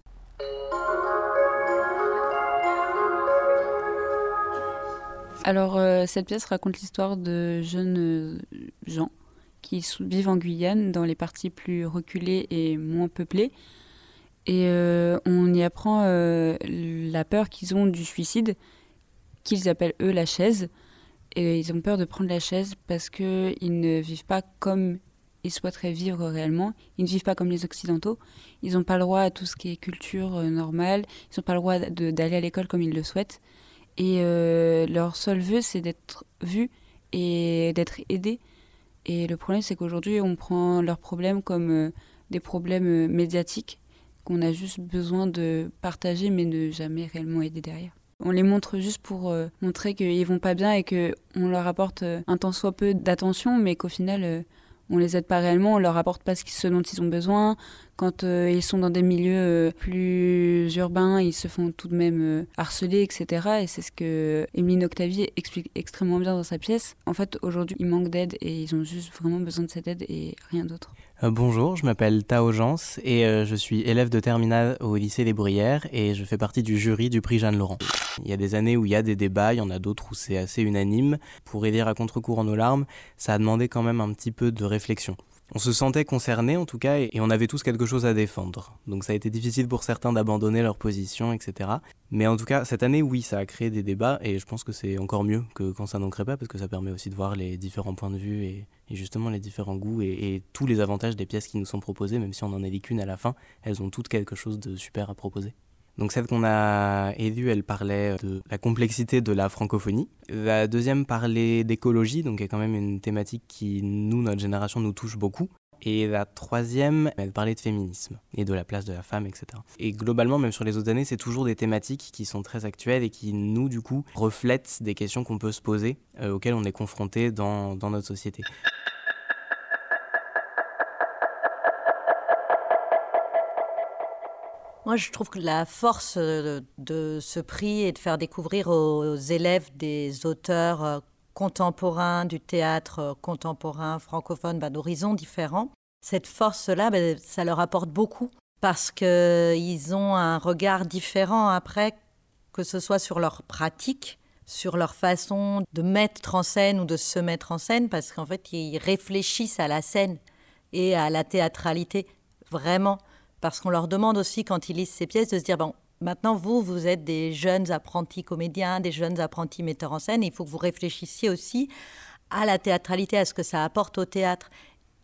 Alors cette pièce raconte l'histoire de jeunes gens qui vivent en Guyane, dans les parties plus reculées et moins peuplées. Et euh, on y apprend euh, la peur qu'ils ont du suicide, qu'ils appellent eux la chaise. Et ils ont peur de prendre la chaise parce qu'ils ne vivent pas comme ils souhaiteraient vivre réellement. Ils ne vivent pas comme les Occidentaux. Ils n'ont pas le droit à tout ce qui est culture euh, normale. Ils n'ont pas le droit d'aller à l'école comme ils le souhaitent. Et leur seul vœu, c'est d'être vus et d'être aidés et le problème, c'est qu'aujourd'hui, on prend leurs problèmes comme euh, des problèmes euh, médiatiques qu'on a juste besoin de partager, mais de jamais réellement aider derrière. On les montre juste pour euh, montrer qu'ils vont pas bien et qu'on leur apporte un tant soit peu d'attention, mais qu'au final, on les aide pas réellement, on leur apporte pas ce dont ils ont besoin, quand euh, ils sont dans des milieux euh, plus urbains, ils se font tout de même euh, harceler, etc. Et c'est ce que Emeline Octavie explique extrêmement bien dans sa pièce. En fait, aujourd'hui, ils manquent d'aide et ils ont juste vraiment besoin de cette aide et rien d'autre. Bonjour, je m'appelle Tao Jans et je suis élève de terminale au lycée des Bruyères et je fais partie du jury du prix Jeanne Laurent. Il y a des années où il y a des débats, il y en a d'autres où c'est assez unanime. Pour aider à contre-courant nos larmes, ça a demandé quand même un petit peu de réflexion on se sentait concerné en tout cas et on avait tous quelque chose à défendre. Donc ça a été difficile pour certains d'abandonner leur position, etc. Mais en tout cas, cette année, oui, ça a créé des débats et je pense que c'est encore mieux que quand ça n'en crée pas parce que ça permet aussi de voir les différents points de vue et, justement les différents goûts et, tous les avantages des pièces qui nous sont proposées, même si on n'en élit qu'une à la fin, elles ont toutes quelque chose de super à proposer. Donc celle qu'on a élue, elle parlait de la complexité de la francophonie. La deuxième parlait d'écologie, donc a quand même une thématique qui, nous, notre génération, nous touche beaucoup. Et la troisième, elle parlait de féminisme et de la place de la femme, etc. Et globalement, même sur les autres années, c'est toujours des thématiques qui sont très actuelles et qui, nous, du coup, reflètent des questions qu'on peut se poser, euh, auxquelles on est confronté dans notre société. Moi, je trouve que la force de, de ce prix est de faire découvrir aux élèves des auteurs euh, contemporains du théâtre euh, contemporain francophone bah, d'horizons différents. Cette force-là, bah, ça leur apporte beaucoup parce qu'ils ont un regard différent après, que ce soit sur leur pratique, sur leur façon de mettre en scène ou de se mettre en scène, parce qu'en fait, ils réfléchissent à la scène et à la théâtralité, vraiment parce qu'on leur demande aussi, quand ils lisent ces pièces, de se dire, bon, maintenant, vous, vous êtes des jeunes apprentis comédiens, des jeunes apprentis metteurs en scène, il faut que vous réfléchissiez aussi à la théâtralité, à ce que ça apporte au théâtre.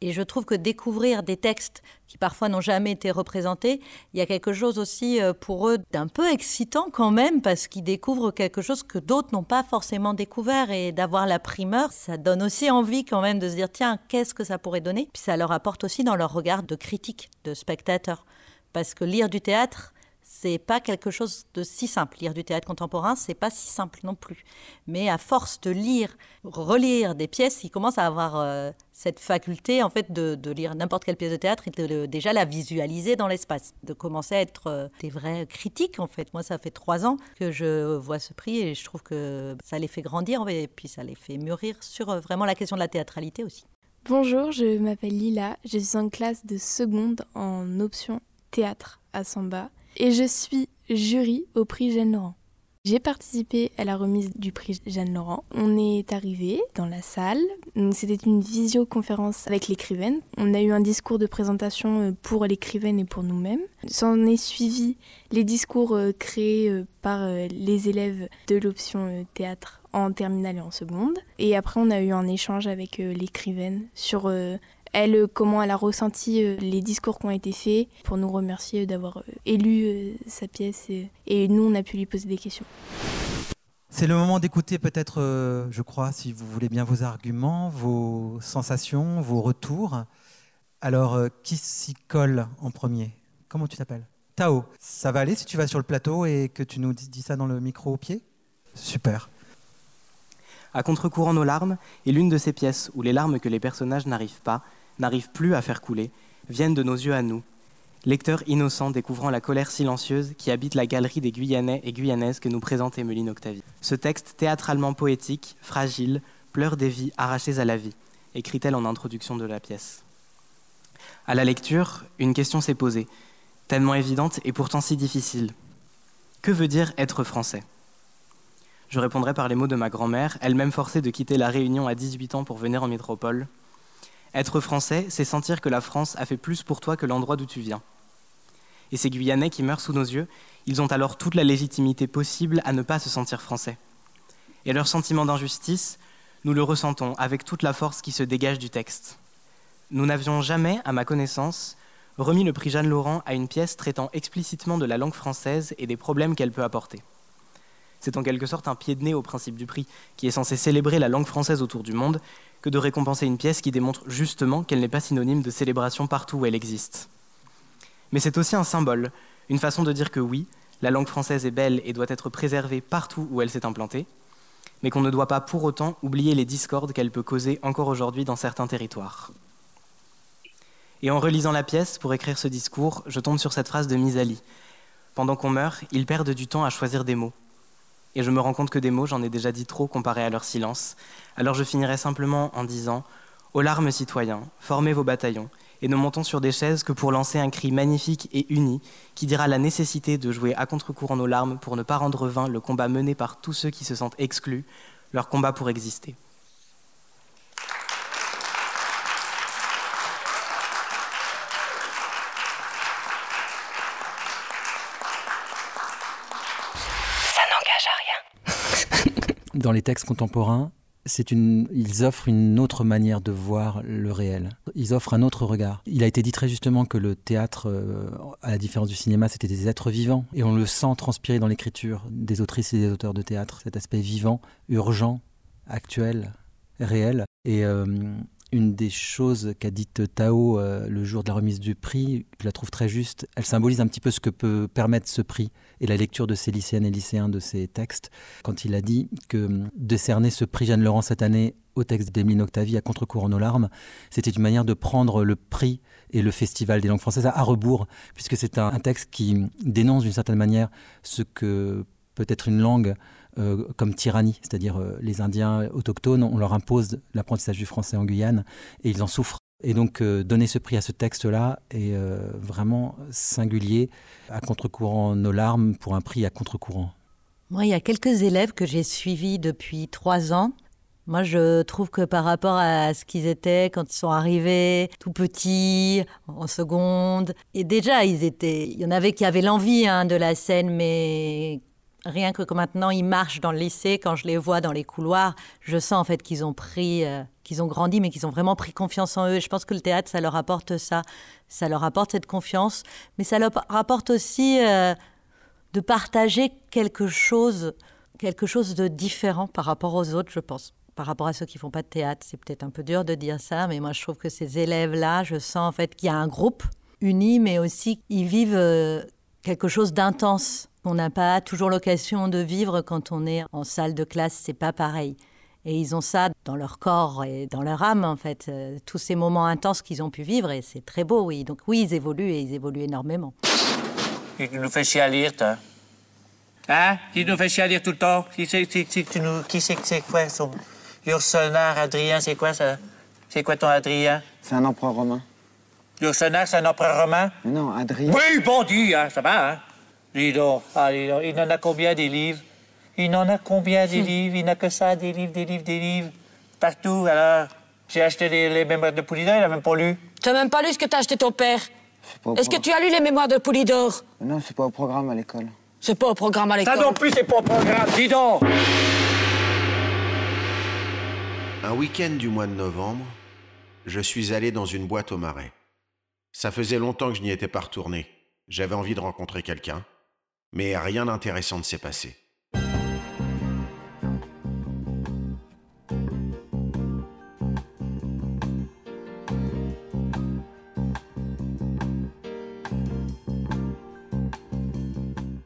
Et je trouve que découvrir des textes qui parfois n'ont jamais été représentés, il y a quelque chose aussi euh, pour eux d'un peu excitant quand même, parce qu'ils découvrent quelque chose que d'autres n'ont pas forcément découvert. Et d'avoir la primeur, ça donne aussi envie quand même de se dire, tiens, qu'est-ce que ça pourrait donner? Puis ça leur apporte aussi dans leur regard de critique, de spectateur. Parce que lire du théâtre, c'est pas quelque chose de si simple. Lire du théâtre contemporain, c'est pas si simple non plus. Mais à force de lire, relire des pièces, ils commencent à avoir euh, cette faculté en fait de, lire n'importe quelle pièce de théâtre et de, déjà la visualiser dans l'espace, de commencer à être euh, des vrais critiques en fait. Moi, ça fait trois ans que je vois ce prix et je trouve que ça les fait grandir et puis ça les fait mûrir sur euh, vraiment la question de la théâtralité aussi. Bonjour, je m'appelle Lila, je suis en classe de seconde en option théâtre à Samba et je suis jury au prix Jeanne Laurent. J'ai participé à la remise du prix Jeanne Laurent. On est arrivé dans la salle. C'était une visioconférence avec l'écrivaine. On a eu un discours de présentation euh, pour l'écrivaine et pour nous-mêmes. S'en est suivi les discours euh, créés euh, par les élèves de l'option théâtre en terminale et en seconde. Et après, on a eu un échange avec l'écrivaine sur elle, euh, comment elle a ressenti euh, les discours qui ont été faits, pour nous remercier d'avoir euh, élu sa pièce. Et, nous, on a pu lui poser des questions. C'est le moment d'écouter peut-être, je crois, si vous voulez bien, vos arguments, vos sensations, vos retours. Alors, qui s'y colle en premier? Comment tu t'appelles? Tao. Ça va aller si tu vas sur le plateau et que tu nous dis ça dans le micro au pied? Super. À contre-courant nos larmes est l'une de ces pièces où les larmes que les personnages n'arrivent pas n'arrivent plus à faire couler, viennent de nos yeux à nous, lecteurs innocents découvrant la colère silencieuse qui habite la galerie des Guyanais et Guyanaises que nous présente Emeline Octavie. Ce texte théâtralement poétique, fragile, pleure des vies arrachées à la vie, écrit-elle en introduction de la pièce. À la lecture, une question s'est posée, tellement évidente et pourtant si difficile. Que veut dire être français? Je répondrai par les mots de ma grand-mère, elle-même forcée de quitter la Réunion à 18 ans pour venir en métropole. Être français, c'est sentir que la France a fait plus pour toi que l'endroit d'où tu viens. Et ces Guyanais qui meurent sous nos yeux, ils ont alors toute la légitimité possible à ne pas se sentir français. Et leur sentiment d'injustice, nous le ressentons avec toute la force qui se dégage du texte. Nous n'avions jamais, à ma connaissance, remis le prix Jeanne Laurent à une pièce traitant explicitement de la langue française et des problèmes qu'elle peut apporter. C'est en quelque sorte un pied de nez au principe du prix, qui est censé célébrer la langue française autour du monde, que de récompenser une pièce qui démontre justement qu'elle n'est pas synonyme de célébration partout où elle existe. Mais c'est aussi un symbole, une façon de dire que oui, la langue française est belle et doit être préservée partout où elle s'est implantée, mais qu'on ne doit pas pour autant oublier les discordes qu'elle peut causer encore aujourd'hui dans certains territoires. Et en relisant la pièce pour écrire ce discours, je tombe sur cette phrase de Misali. Pendant qu'on meurt, ils perdent du temps à choisir des mots. Et je me rends compte que des mots, j'en ai déjà dit trop comparé à leur silence. Alors je finirai simplement en disant Aux larmes citoyens, formez vos bataillons, et ne montons sur des chaises que pour lancer un cri magnifique et uni qui dira la nécessité de jouer à contre-courant nos larmes pour ne pas rendre vain le combat mené par tous ceux qui se sentent exclus, leur combat pour exister. Dans les textes contemporains, ils offrent une autre manière de voir le réel. Ils offrent un autre regard. Il a été dit très justement que le théâtre, euh, à la différence du cinéma, c'était des êtres vivants. Et on le sent transpirer dans l'écriture des autrices et des auteurs de théâtre, cet aspect vivant, urgent, actuel, réel. Et, euh, Une des choses qu'a dite Tao euh, le jour de la remise du prix, je la trouve très juste. Elle symbolise un petit peu ce que peut permettre ce prix et la lecture de ces lycéennes et lycéens de ces textes. Quand il a dit que hum, décerner ce prix Jeanne Laurent cette année au texte d'Emeline Octavie à contre-courant nos larmes, c'était une manière de prendre le prix et le Festival des langues françaises à, rebours, puisque c'est un, texte qui dénonce d'une certaine manière ce que peut être une langue euh, comme tyrannie, c'est-à-dire euh, les Indiens autochtones, on leur impose l'apprentissage du français en Guyane et ils en souffrent. Et donc euh, donner ce prix à ce texte-là est vraiment singulier, à contre-courant nos larmes pour un prix à contre-courant. Moi, il y a quelques élèves que j'ai suivis depuis trois ans moi, je trouve que par rapport à ce qu'ils étaient quand ils sont arrivés, tout petits, en seconde, et déjà, ils étaient, il y en avait qui avaient l'envie hein, de la scène, mais rien que maintenant ils marchent dans le lycée, quand je les vois dans les couloirs, je sens en fait qu'ils ont pris, euh, qu'ils ont grandi, mais qu'ils ont vraiment pris confiance en eux. Et je pense que le théâtre, ça leur apporte ça, ça leur apporte cette confiance, mais ça leur apporte aussi euh, de partager quelque chose, quelque chose de différent par rapport aux autres, je pense par rapport à ceux qui font pas de théâtre. C'est peut-être un peu dur de dire ça, mais moi je trouve que ces élèves-là, je sens en fait qu'il y a un groupe uni, mais aussi qu'ils vivent euh, quelque chose d'intense qu'on n'a pas toujours l'occasion de vivre quand on est en salle de classe. C'est pas pareil. Et ils ont ça dans leur corps et dans leur âme, en fait, euh, tous ces moments intenses qu'ils ont pu vivre, et c'est très beau, oui. Donc oui, ils évoluent, et ils évoluent énormément. Qui nous fait chialer, toi Hein? Qui nous fait chialer tout le temps Qui c'est que c'est quoi son... Ursonar, Adrien, c'est quoi ça? C'est quoi ton Adrien? C'est un empereur romain. Ursonar, c'est un empereur romain? non, Adrien. Oui, bon Dieu, hein, ça va, hein? Dis donc, ah, Il en a combien des livres? Il en a combien des hmm. livres? Il n'a que ça, des livres, des livres, des livres. Partout, alors. J'ai acheté les, mémoires de Poulidor, il n'a même pas lu. Tu n'as même pas lu ce que t'as acheté ton père? Est-ce que tu as lu les mémoires de Poulidor? Non, c'est pas au programme à l'école. C'est pas au programme à l'école. Ça non plus, c'est pas au programme, dis donc! Un week-end du mois de novembre, je suis allé dans une boîte au marais. Ça faisait longtemps que je n'y étais pas retourné. J'avais envie de rencontrer quelqu'un, mais rien d'intéressant ne s'est passé.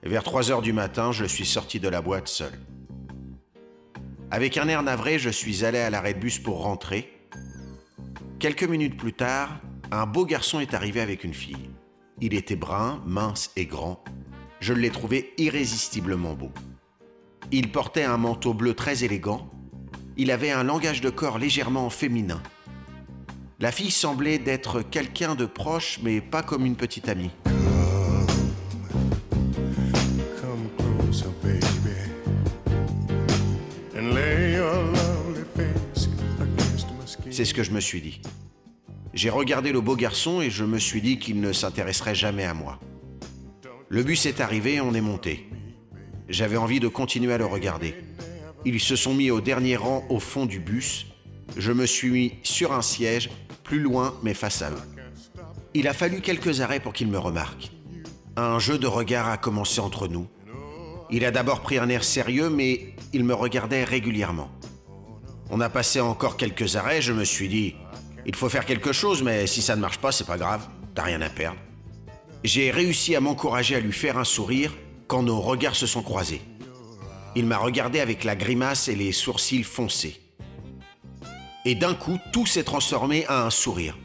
Vers 3 heures du matin, je suis sorti de la boîte seul. Avec un air navré, je suis allé à l'arrêt de bus pour rentrer. Quelques minutes plus tard, un beau garçon est arrivé avec une fille. Il était brun, mince et grand. Je l'ai trouvé irrésistiblement beau. Il portait un manteau bleu très élégant. Il avait un langage de corps légèrement féminin. La fille semblait d'être quelqu'un de proche, mais pas comme une petite amie. C'est ce que je me suis dit. J'ai regardé le beau garçon et je me suis dit qu'il ne s'intéresserait jamais à moi. Le bus est arrivé on est monté. J'avais envie de continuer à le regarder. Ils se sont mis au dernier rang au fond du bus. Je me suis mis sur un siège, plus loin mais face à eux. Il a fallu quelques arrêts pour qu'ils me remarquent. Un jeu de regard a commencé entre nous. Il a d'abord pris un air sérieux mais il me regardait régulièrement. On a passé encore quelques arrêts, je me suis dit, il faut faire quelque chose, mais si ça ne marche pas, c'est pas grave, t'as rien à perdre. J'ai réussi à m'encourager à lui faire un sourire quand nos regards se sont croisés. Il m'a regardé avec la grimace et les sourcils foncés. Et d'un coup, tout s'est transformé en un sourire.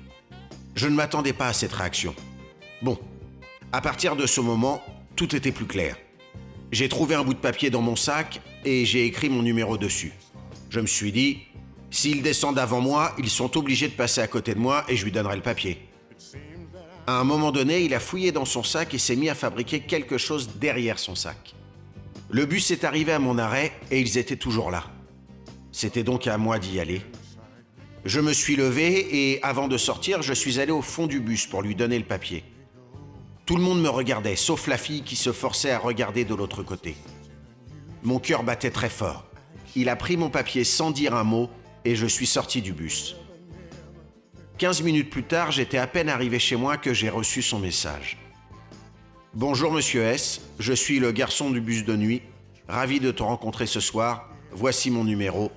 Je ne m'attendais pas à cette réaction. Bon, à partir de ce moment, tout était plus clair. J'ai trouvé un bout de papier dans mon sac et j'ai écrit mon numéro dessus. Je me suis dit, s'ils descendent avant moi, ils sont obligés de passer à côté de moi et je lui donnerai le papier. À un moment donné, il a fouillé dans son sac et s'est mis à fabriquer quelque chose derrière son sac. Le bus est arrivé à mon arrêt et ils étaient toujours là. C'était donc à moi d'y aller. Je me suis levé et avant de sortir, je suis allé au fond du bus pour lui donner le papier. Tout le monde me regardait, sauf la fille qui se forçait à regarder de l'autre côté. Mon cœur battait très fort. Il a pris mon papier sans dire un mot et je suis sorti du bus. 15 minutes plus tard, j'étais à peine arrivé chez moi que j'ai reçu son message. Bonjour monsieur S, je suis le garçon du bus de nuit. Ravi de te rencontrer ce soir. Voici mon numéro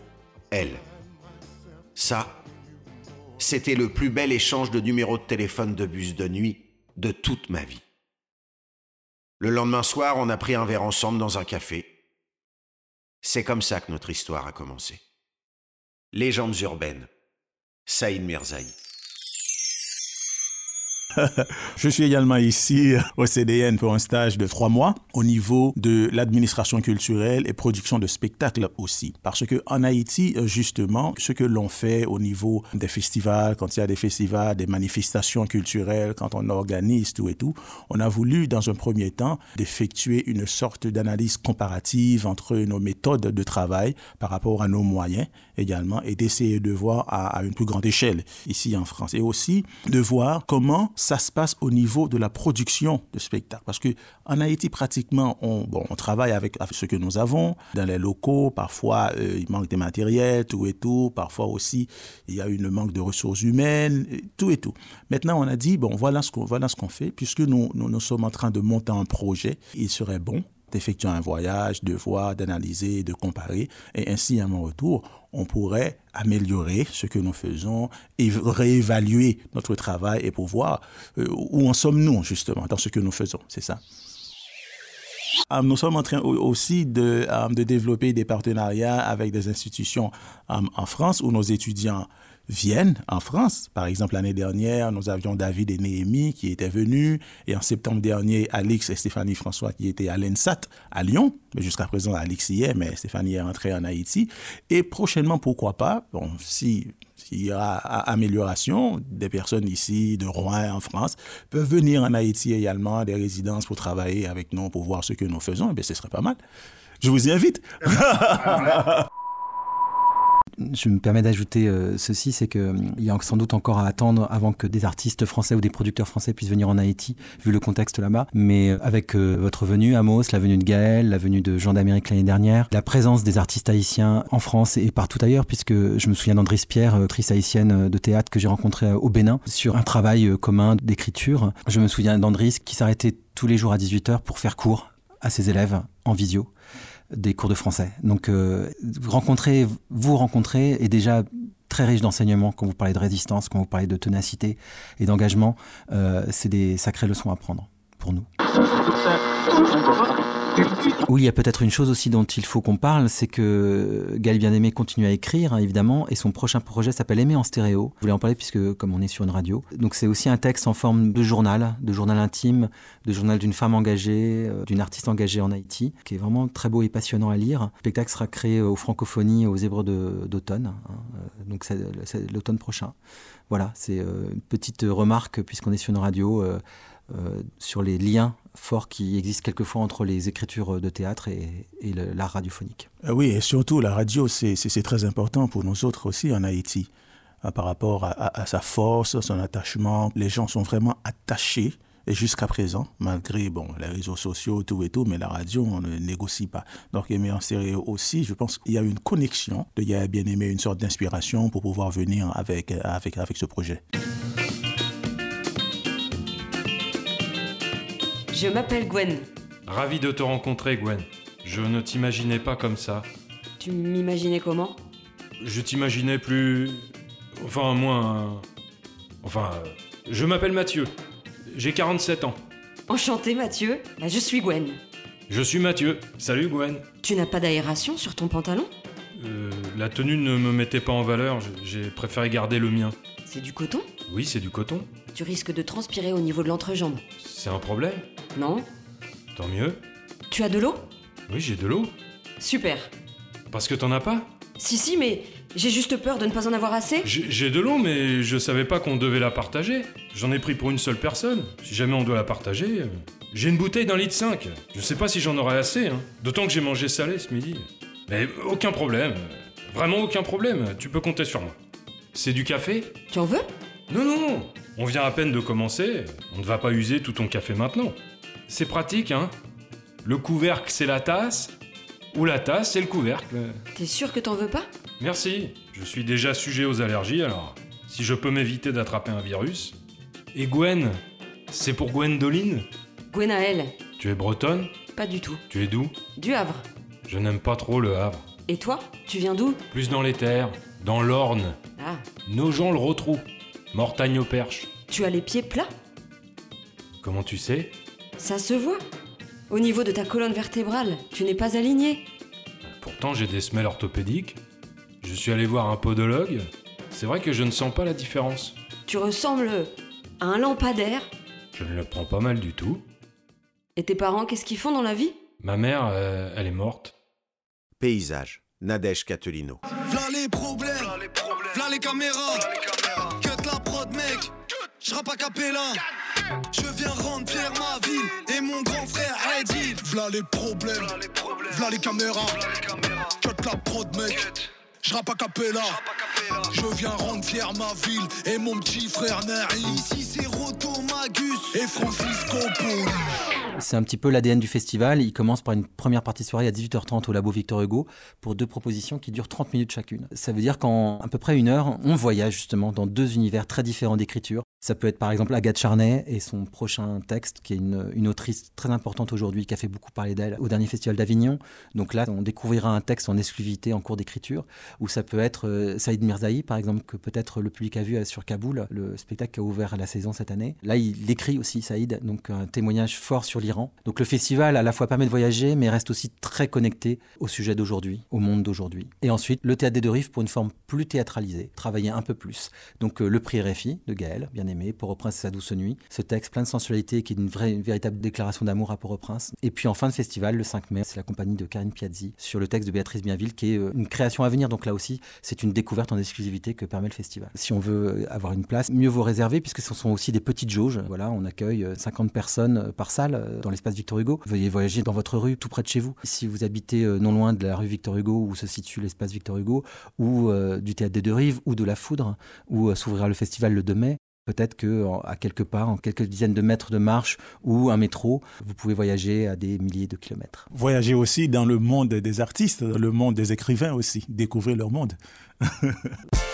L. Ça, c'était le plus bel échange de numéros de téléphone de bus de nuit de toute ma vie. Le lendemain soir, on a pris un verre ensemble dans un café. C'est comme ça que notre histoire a commencé. Légendes urbaines. Saïd Mirzaï. je suis également ici au CDN pour un stage de trois mois au niveau de l'administration culturelle et production de spectacles aussi. Parce que en Haïti, justement, ce que l'on fait au niveau des festivals, quand il y a des festivals, des manifestations culturelles, quand on organise tout et tout, on a voulu, dans un premier temps, d'effectuer une sorte d'analyse comparative entre nos méthodes de travail par rapport à nos moyens également et d'essayer de voir à, une plus grande échelle ici en France. Et aussi de voir comment ça se passe au niveau de la production de spectacles. Parce que en Haïti, pratiquement, on, bon, on travaille avec, ce que nous avons dans les locaux. Parfois, euh, il manque des matériels, tout et tout. Parfois aussi, il y a une manque de ressources humaines, tout et tout. Maintenant, on a dit, bon, voilà ce qu'on voilà qu'on fait. Puisque nous, nous sommes en train de monter un projet, il serait bon d'effectuer un voyage, de voir, d'analyser, de comparer. Et ainsi, à mon retour, on pourrait améliorer ce que nous faisons et réévaluer notre travail et pour voir euh, où en sommes-nous, justement, dans ce que nous faisons. C'est ça? Um, nous sommes en train aussi de, um, de, développer des partenariats avec des institutions um, en France où nos étudiants viennent en France. Par exemple, l'année dernière, nous avions David et Néhémie qui étaient venus. Et en septembre dernier, Alix et Stéphanie François qui étaient à l'ENSAT à Lyon. Mais jusqu'à présent, Alix y est, mais Stéphanie est rentrée en Haïti. Et prochainement, pourquoi pas, bon, si il y a amélioration, des personnes ici de Rouen en France peuvent venir en Haïti également, des résidences pour travailler avec nous, pour voir ce que nous faisons, et bien ce serait pas mal. Je vous y invite. je me permets d'ajouter euh, ceci, c'est qu'il euh, y a sans doute encore à attendre avant que des artistes français ou des producteurs français puissent venir en Haïti, vu le contexte là-bas. Mais euh, avec euh, votre venue, Amos, la venue de Gaël, la venue de Jean d'Amérique l'année dernière, la présence des artistes haïtiens en France et partout ailleurs, puisque je me souviens d'Andris Pierre, actrice haïtienne de théâtre que j'ai rencontrée au Bénin, sur un travail commun d'écriture. Je me souviens d'Andris qui s'arrêtait tous les jours à 18h pour faire cours à ses élèves en visio des cours de français. Donc, euh, rencontrer, vous rencontrer est déjà très riche d'enseignements quand vous parlez de résistance, quand vous parlez de ténacité et d'engagement. Euh, c'est des sacrées leçons à prendre pour nous. Oui, il y a peut-être une chose aussi dont il faut qu'on parle, c'est que Gaël Bien-Aimé continue à écrire, hein, évidemment, et son prochain projet s'appelle Aimer en stéréo. Je voulais en parler puisque, comme on est sur une radio, donc c'est aussi un texte en forme de journal, de journal intime, de journal d'une femme engagée, euh, d'une artiste engagée en Haïti, qui est vraiment très beau et passionnant à lire. Le spectacle sera créé aux Francophonies, aux Hébreux d'automne, hein, euh, donc c'est l'automne prochain. Voilà, c'est euh, une petite remarque, puisqu'on est sur une radio, sur les liens forts qui existent quelquefois entre les écritures de théâtre et, et l'art radiophonique. Oui, et surtout la radio, c'est très important pour nous autres aussi en Haïti, hein, par rapport à, sa force, son attachement. Les gens sont vraiment attachés. Et jusqu'à présent, malgré bon, les réseaux sociaux, tout et tout, mais la radio, on ne négocie pas. Donc, aimer en stéréo aussi, je pense qu'il y a une connexion de Yaya Bien-Aimé, une sorte d'inspiration pour pouvoir venir avec, avec, avec ce projet. Je m'appelle Gwen. Ravi de te rencontrer, Gwen. Je ne t'imaginais pas comme ça. Tu m'imaginais comment? Je t'imaginais plus. Enfin, moins. Enfin. Je m'appelle Mathieu. J'ai 47 ans. Enchanté, Mathieu. Bah, je suis Gwen. Je suis Mathieu. Salut, Gwen. Tu n'as pas d'aération sur ton pantalon? Euh, La tenue ne me mettait pas en valeur. J'ai préféré garder le mien. C'est du coton? Oui, c'est du coton. Tu risques de transpirer au niveau de l'entrejambe. C'est un problème Non. Tant mieux. Tu as de l'eau Oui, j'ai de l'eau. Super. Parce que t'en as pas Si, si, mais j'ai juste peur de ne pas en avoir assez. J'ai de l'eau, mais je savais pas qu'on devait la partager. J'en ai pris pour une seule personne. Si jamais on doit la partager. euh, J'ai une bouteille d'un litre 5. Je sais pas si j'en aurai assez, hein. D'autant que j'ai mangé salé ce midi. Mais aucun problème. Vraiment aucun problème. Tu peux compter sur moi. C'est du café Tu en veux? Non, non. On vient à peine de commencer. On ne va pas user tout ton café maintenant. C'est pratique, hein. Le couvercle, c'est la tasse. Ou la tasse, c'est le couvercle. T'es sûr que t'en veux pas? Merci. Je suis déjà sujet aux allergies, alors si je peux m'éviter d'attraper un virus. Et Gwen C'est pour Gwendoline? Gwenaël Tu es bretonne? Pas du tout. Tu es d'où? Du Havre. Je n'aime pas trop le Havre. Et toi Tu viens d'où? Plus dans les terres, dans l'Orne. Ah. Nos gens le retrouvent. Mortagne au perche. Tu as les pieds plats? Comment tu sais? Ça se voit. Au niveau de ta colonne vertébrale, tu n'es pas aligné. Pourtant, j'ai des semelles orthopédiques. Je suis allé voir un podologue. C'est vrai que je ne sens pas la différence. Tu ressembles à un lampadaire. Je ne le prends pas mal du tout. Et tes parents, qu'est-ce qu'ils font dans la vie? Ma mère, euh, elle est morte. Paysage, Nadège Catelino. V'là les problèmes, v'là les caméras. Cut la prod, mec. J'rappe à capella. Je viens rendre fier ma ville et mon grand frère Eddie. V'là les problèmes, v'là les caméras. Cut la prod, mec. J'rappe à capella. Je viens rendre fier ma ville et mon petit frère Nari. Ici c'est Roto et Francisco. C'est un petit peu l'ADN du festival. Il commence par une première partie soirée à 18h30 au Labo Victor Hugo pour deux propositions qui durent 30 minutes chacune. Ça veut dire qu'en à peu près une heure, on voyage justement dans deux univers très différents d'écriture. Ça peut être par exemple Agathe Charnay et son prochain texte, qui est une, une autrice très importante aujourd'hui, qui a fait beaucoup parler d'elle au dernier festival d'Avignon. Donc là, on découvrira un texte en exclusivité en cours d'écriture. Ou ça peut être euh, Saïd Mirzaï, par exemple, que peut-être le public a vu euh, sur Kaboul, le spectacle qui a ouvert la saison cette année. Là, il écrit aussi, Saïd, donc un témoignage fort sur l'Iran. Donc le festival à la fois permet de voyager, mais reste aussi très connecté au sujet d'aujourd'hui, au monde d'aujourd'hui. Et ensuite, le théâtre des deux rives pour une forme plus théâtralisée, travailler un peu plus. Donc euh, le prix RFI de Gaël, bien aimé, pour au prince et sa douce nuit. Ce texte plein de sensualité qui est une vraie, une véritable déclaration d'amour à Port-au-Prince. Et puis en fin de festival, le 5 mai, c'est la compagnie de Karine Piazzi sur le texte de Béatrice Bienville, qui est euh, une création à venir. Donc là aussi, c'est une découverte en exclusivité que permet le festival. Si on veut euh, avoir une place, mieux vaut réserver, puisque ce sont aussi des petites jauges. Voilà, on accueille euh, 50 personnes euh, par salle euh, dans l'espace Victor Hugo. Veuillez voyager dans votre rue, tout près de chez vous. Si vous habitez euh, non loin de la rue Victor Hugo, où se situe l'espace Victor Hugo, ou euh, du théâtre des deux rives, ou de la Foudre, où euh, s'ouvrira le festival le 2 mai, Peut-être que à quelque part, en quelques dizaines de mètres de marche ou un métro, vous pouvez voyager à des milliers de kilomètres. Voyager aussi dans le monde des artistes, dans le monde des écrivains aussi, découvrir leur monde.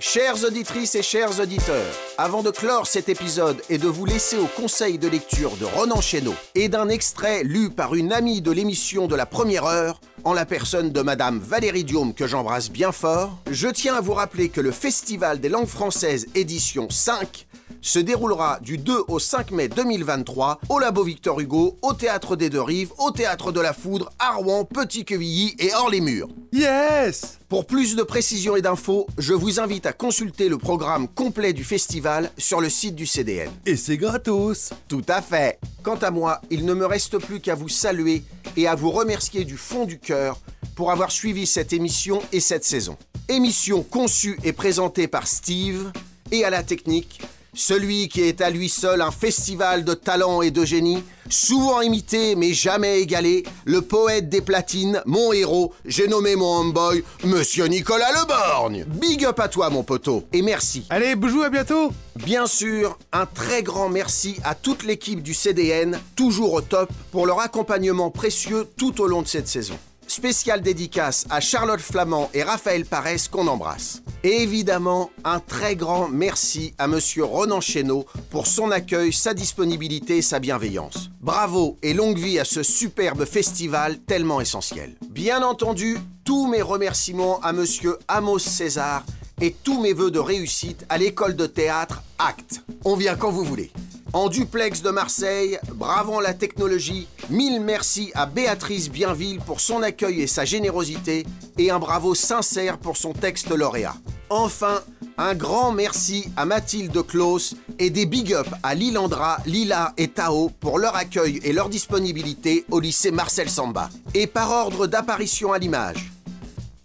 Chères auditrices et chers auditeurs, avant de clore cet épisode et de vous laisser au conseil de lecture de Ronan Chéneau et d'un extrait lu par une amie de l'émission de la première heure, en la personne de Madame Valérie Diome que j'embrasse bien fort, je tiens à vous rappeler que le Festival des langues françaises édition 5 se déroulera du 2 au 5 mai 2023 au Labo Victor Hugo, au Théâtre des Deux Rives, au Théâtre de la Foudre, à Rouen, Petit-Quevilly et Hors-les-Murs. Yes Pour plus de précisions et d'infos, je vous invite à consulter le programme complet du festival sur le site du CDN. Et c'est gratos Tout à fait Quant à moi, il ne me reste plus qu'à vous saluer et à vous remercier du fond du cœur pour avoir suivi cette émission et cette saison. Émission conçue et présentée par Steve et à la technique, celui qui est à lui seul un festival de talent et de génie, souvent imité mais jamais égalé, le poète des platines, mon héros, j'ai nommé mon homeboy, Monsieur Nicolas Leborgne. Big up à toi mon poteau, et merci. Allez, bonjour, à bientôt Bien sûr, un très grand merci à toute l'équipe du CDN, toujours au top, pour leur accompagnement précieux tout au long de cette saison. Spéciale dédicace à Charlotte Flamand et Raphaël Parès qu'on embrasse. Et évidemment, un très grand merci à Monsieur Ronan Chéneau pour son accueil, sa disponibilité et sa bienveillance. Bravo et longue vie à ce superbe festival tellement essentiel. Bien entendu, tous mes remerciements à Monsieur Amos César et tous mes voeux de réussite à l'école de théâtre Acte. On vient quand vous voulez. En duplex de Marseille, bravant la technologie, mille merci à Béatrice Bienville pour son accueil et sa générosité, et un bravo sincère pour son texte lauréat. Enfin, un grand merci à Mathilde Klaus et des big up à Lilandra, Lila et Tao pour leur accueil et leur disponibilité au lycée Marcel Samba. Et par ordre d'apparition à l'image,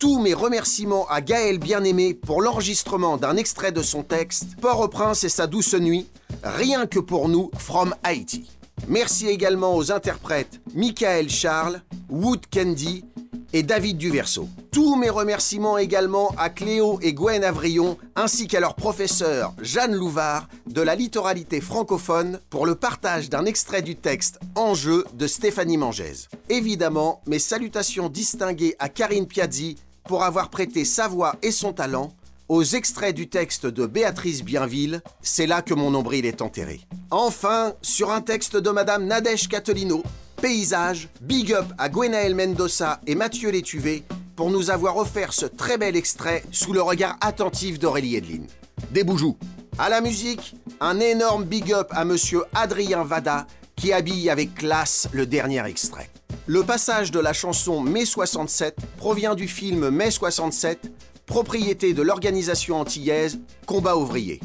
tous mes remerciements à Gaël Bien-Aimé pour l'enregistrement d'un extrait de son texte Port-au-Prince et sa douce nuit, rien que pour nous, from Haïti. Merci également aux interprètes Michael Charles, Wood Candy et David Duverso. Tous mes remerciements également à Cléo et Gwen Avrion, ainsi qu'à leur professeur Jeanne Louvard de la littoralité francophone pour le partage d'un extrait du texte Enjeu de Stéphanie Mangès. Évidemment, mes salutations distinguées à Karine Piazzi pour avoir prêté sa voix et son talent aux extraits du texte de Béatrice Bienville, c'est là que mon nombril est enterré. Enfin, sur un texte de Madame Nadège Catelino, Paysage, Big Up à Gwenaël Mendoza et Mathieu Létuvé, pour nous avoir offert ce très bel extrait sous le regard attentif d'Aurélie Edline. Des boujoux. À la musique, un énorme big up à monsieur Adrien Vada qui habille avec classe le dernier extrait. Le passage de la chanson Mai 67 provient du film Mai 67, propriété de l'organisation antillaise Combat ouvrier.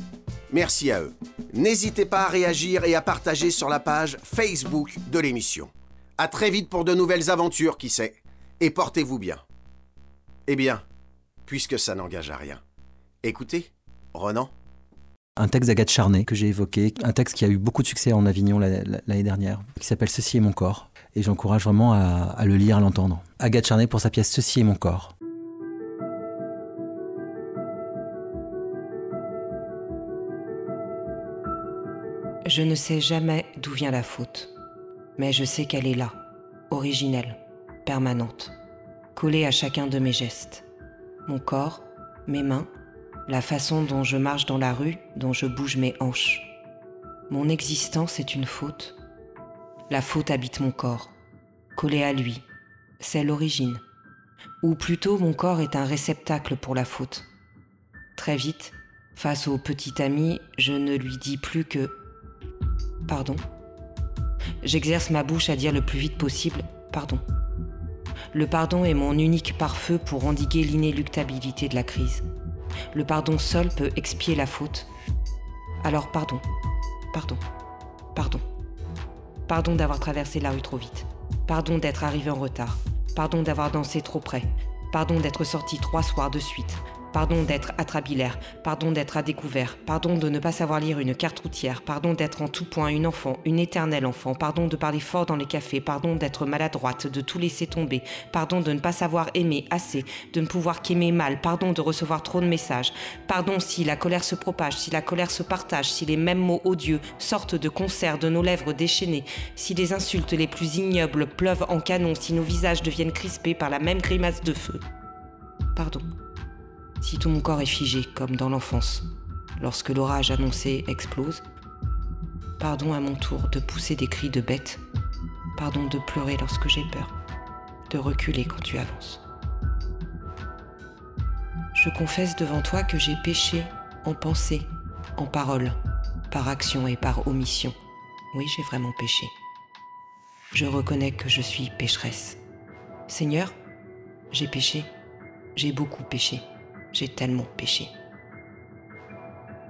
Merci à eux. N'hésitez pas à réagir et à partager sur la page Facebook de l'émission. À très vite pour de nouvelles aventures, qui sait. Et portez-vous bien. Eh bien, puisque ça n'engage à rien, écoutez, Renan. Un texte d'Agathe Charnay que j'ai évoqué, un texte qui a eu beaucoup de succès en Avignon l'année dernière, qui s'appelle Ceci est mon corps. Et j'encourage vraiment à, le lire, à l'entendre. Agathe Charnay pour sa pièce Ceci est mon corps. Je ne sais jamais d'où vient la faute, mais je sais qu'elle est là, originelle, permanente, collée à chacun de mes gestes. Mon corps, mes mains, la façon dont je marche dans la rue, dont je bouge mes hanches. Mon existence est une faute. La faute habite mon corps, collé à lui. C'est l'origine. Ou plutôt mon corps est un réceptacle pour la faute. Très vite, face au petit ami, je ne lui dis plus que pardon. J'exerce ma bouche à dire le plus vite possible pardon. Le pardon est mon unique pare-feu pour endiguer l'inéluctabilité de la crise. Le pardon seul peut expier la faute. Alors pardon, pardon, pardon. Pardon d'avoir traversé la rue trop vite. Pardon d'être arrivé en retard. Pardon d'avoir dansé trop près. Pardon d'être sorti trois soirs de suite. Pardon d'être atrabilaire, pardon d'être à découvert, pardon de ne pas savoir lire une carte routière, pardon d'être en tout point une enfant, une éternelle enfant, pardon de parler fort dans les cafés, pardon d'être maladroite, de tout laisser tomber, pardon de ne pas savoir aimer assez, de ne pouvoir qu'aimer mal, pardon de recevoir trop de messages, pardon si la colère se propage, si la colère se partage, si les mêmes mots odieux sortent de concert de nos lèvres déchaînées, si les insultes les plus ignobles pleuvent en canon, si nos visages deviennent crispés par la même grimace de feu. Pardon si tout mon corps est figé, comme dans l'enfance, lorsque l'orage annoncé explose. Pardon à mon tour de pousser des cris de bête. Pardon de pleurer lorsque j'ai peur. De reculer quand tu avances. Je confesse devant toi que j'ai péché en pensée, en parole, par action et par omission. Oui, j'ai vraiment péché. Je reconnais que je suis pécheresse. Seigneur, j'ai péché. J'ai beaucoup péché. J'ai tellement péché.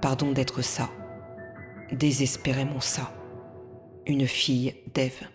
Pardon d'être ça, désespérément ça, une fille d'Ève.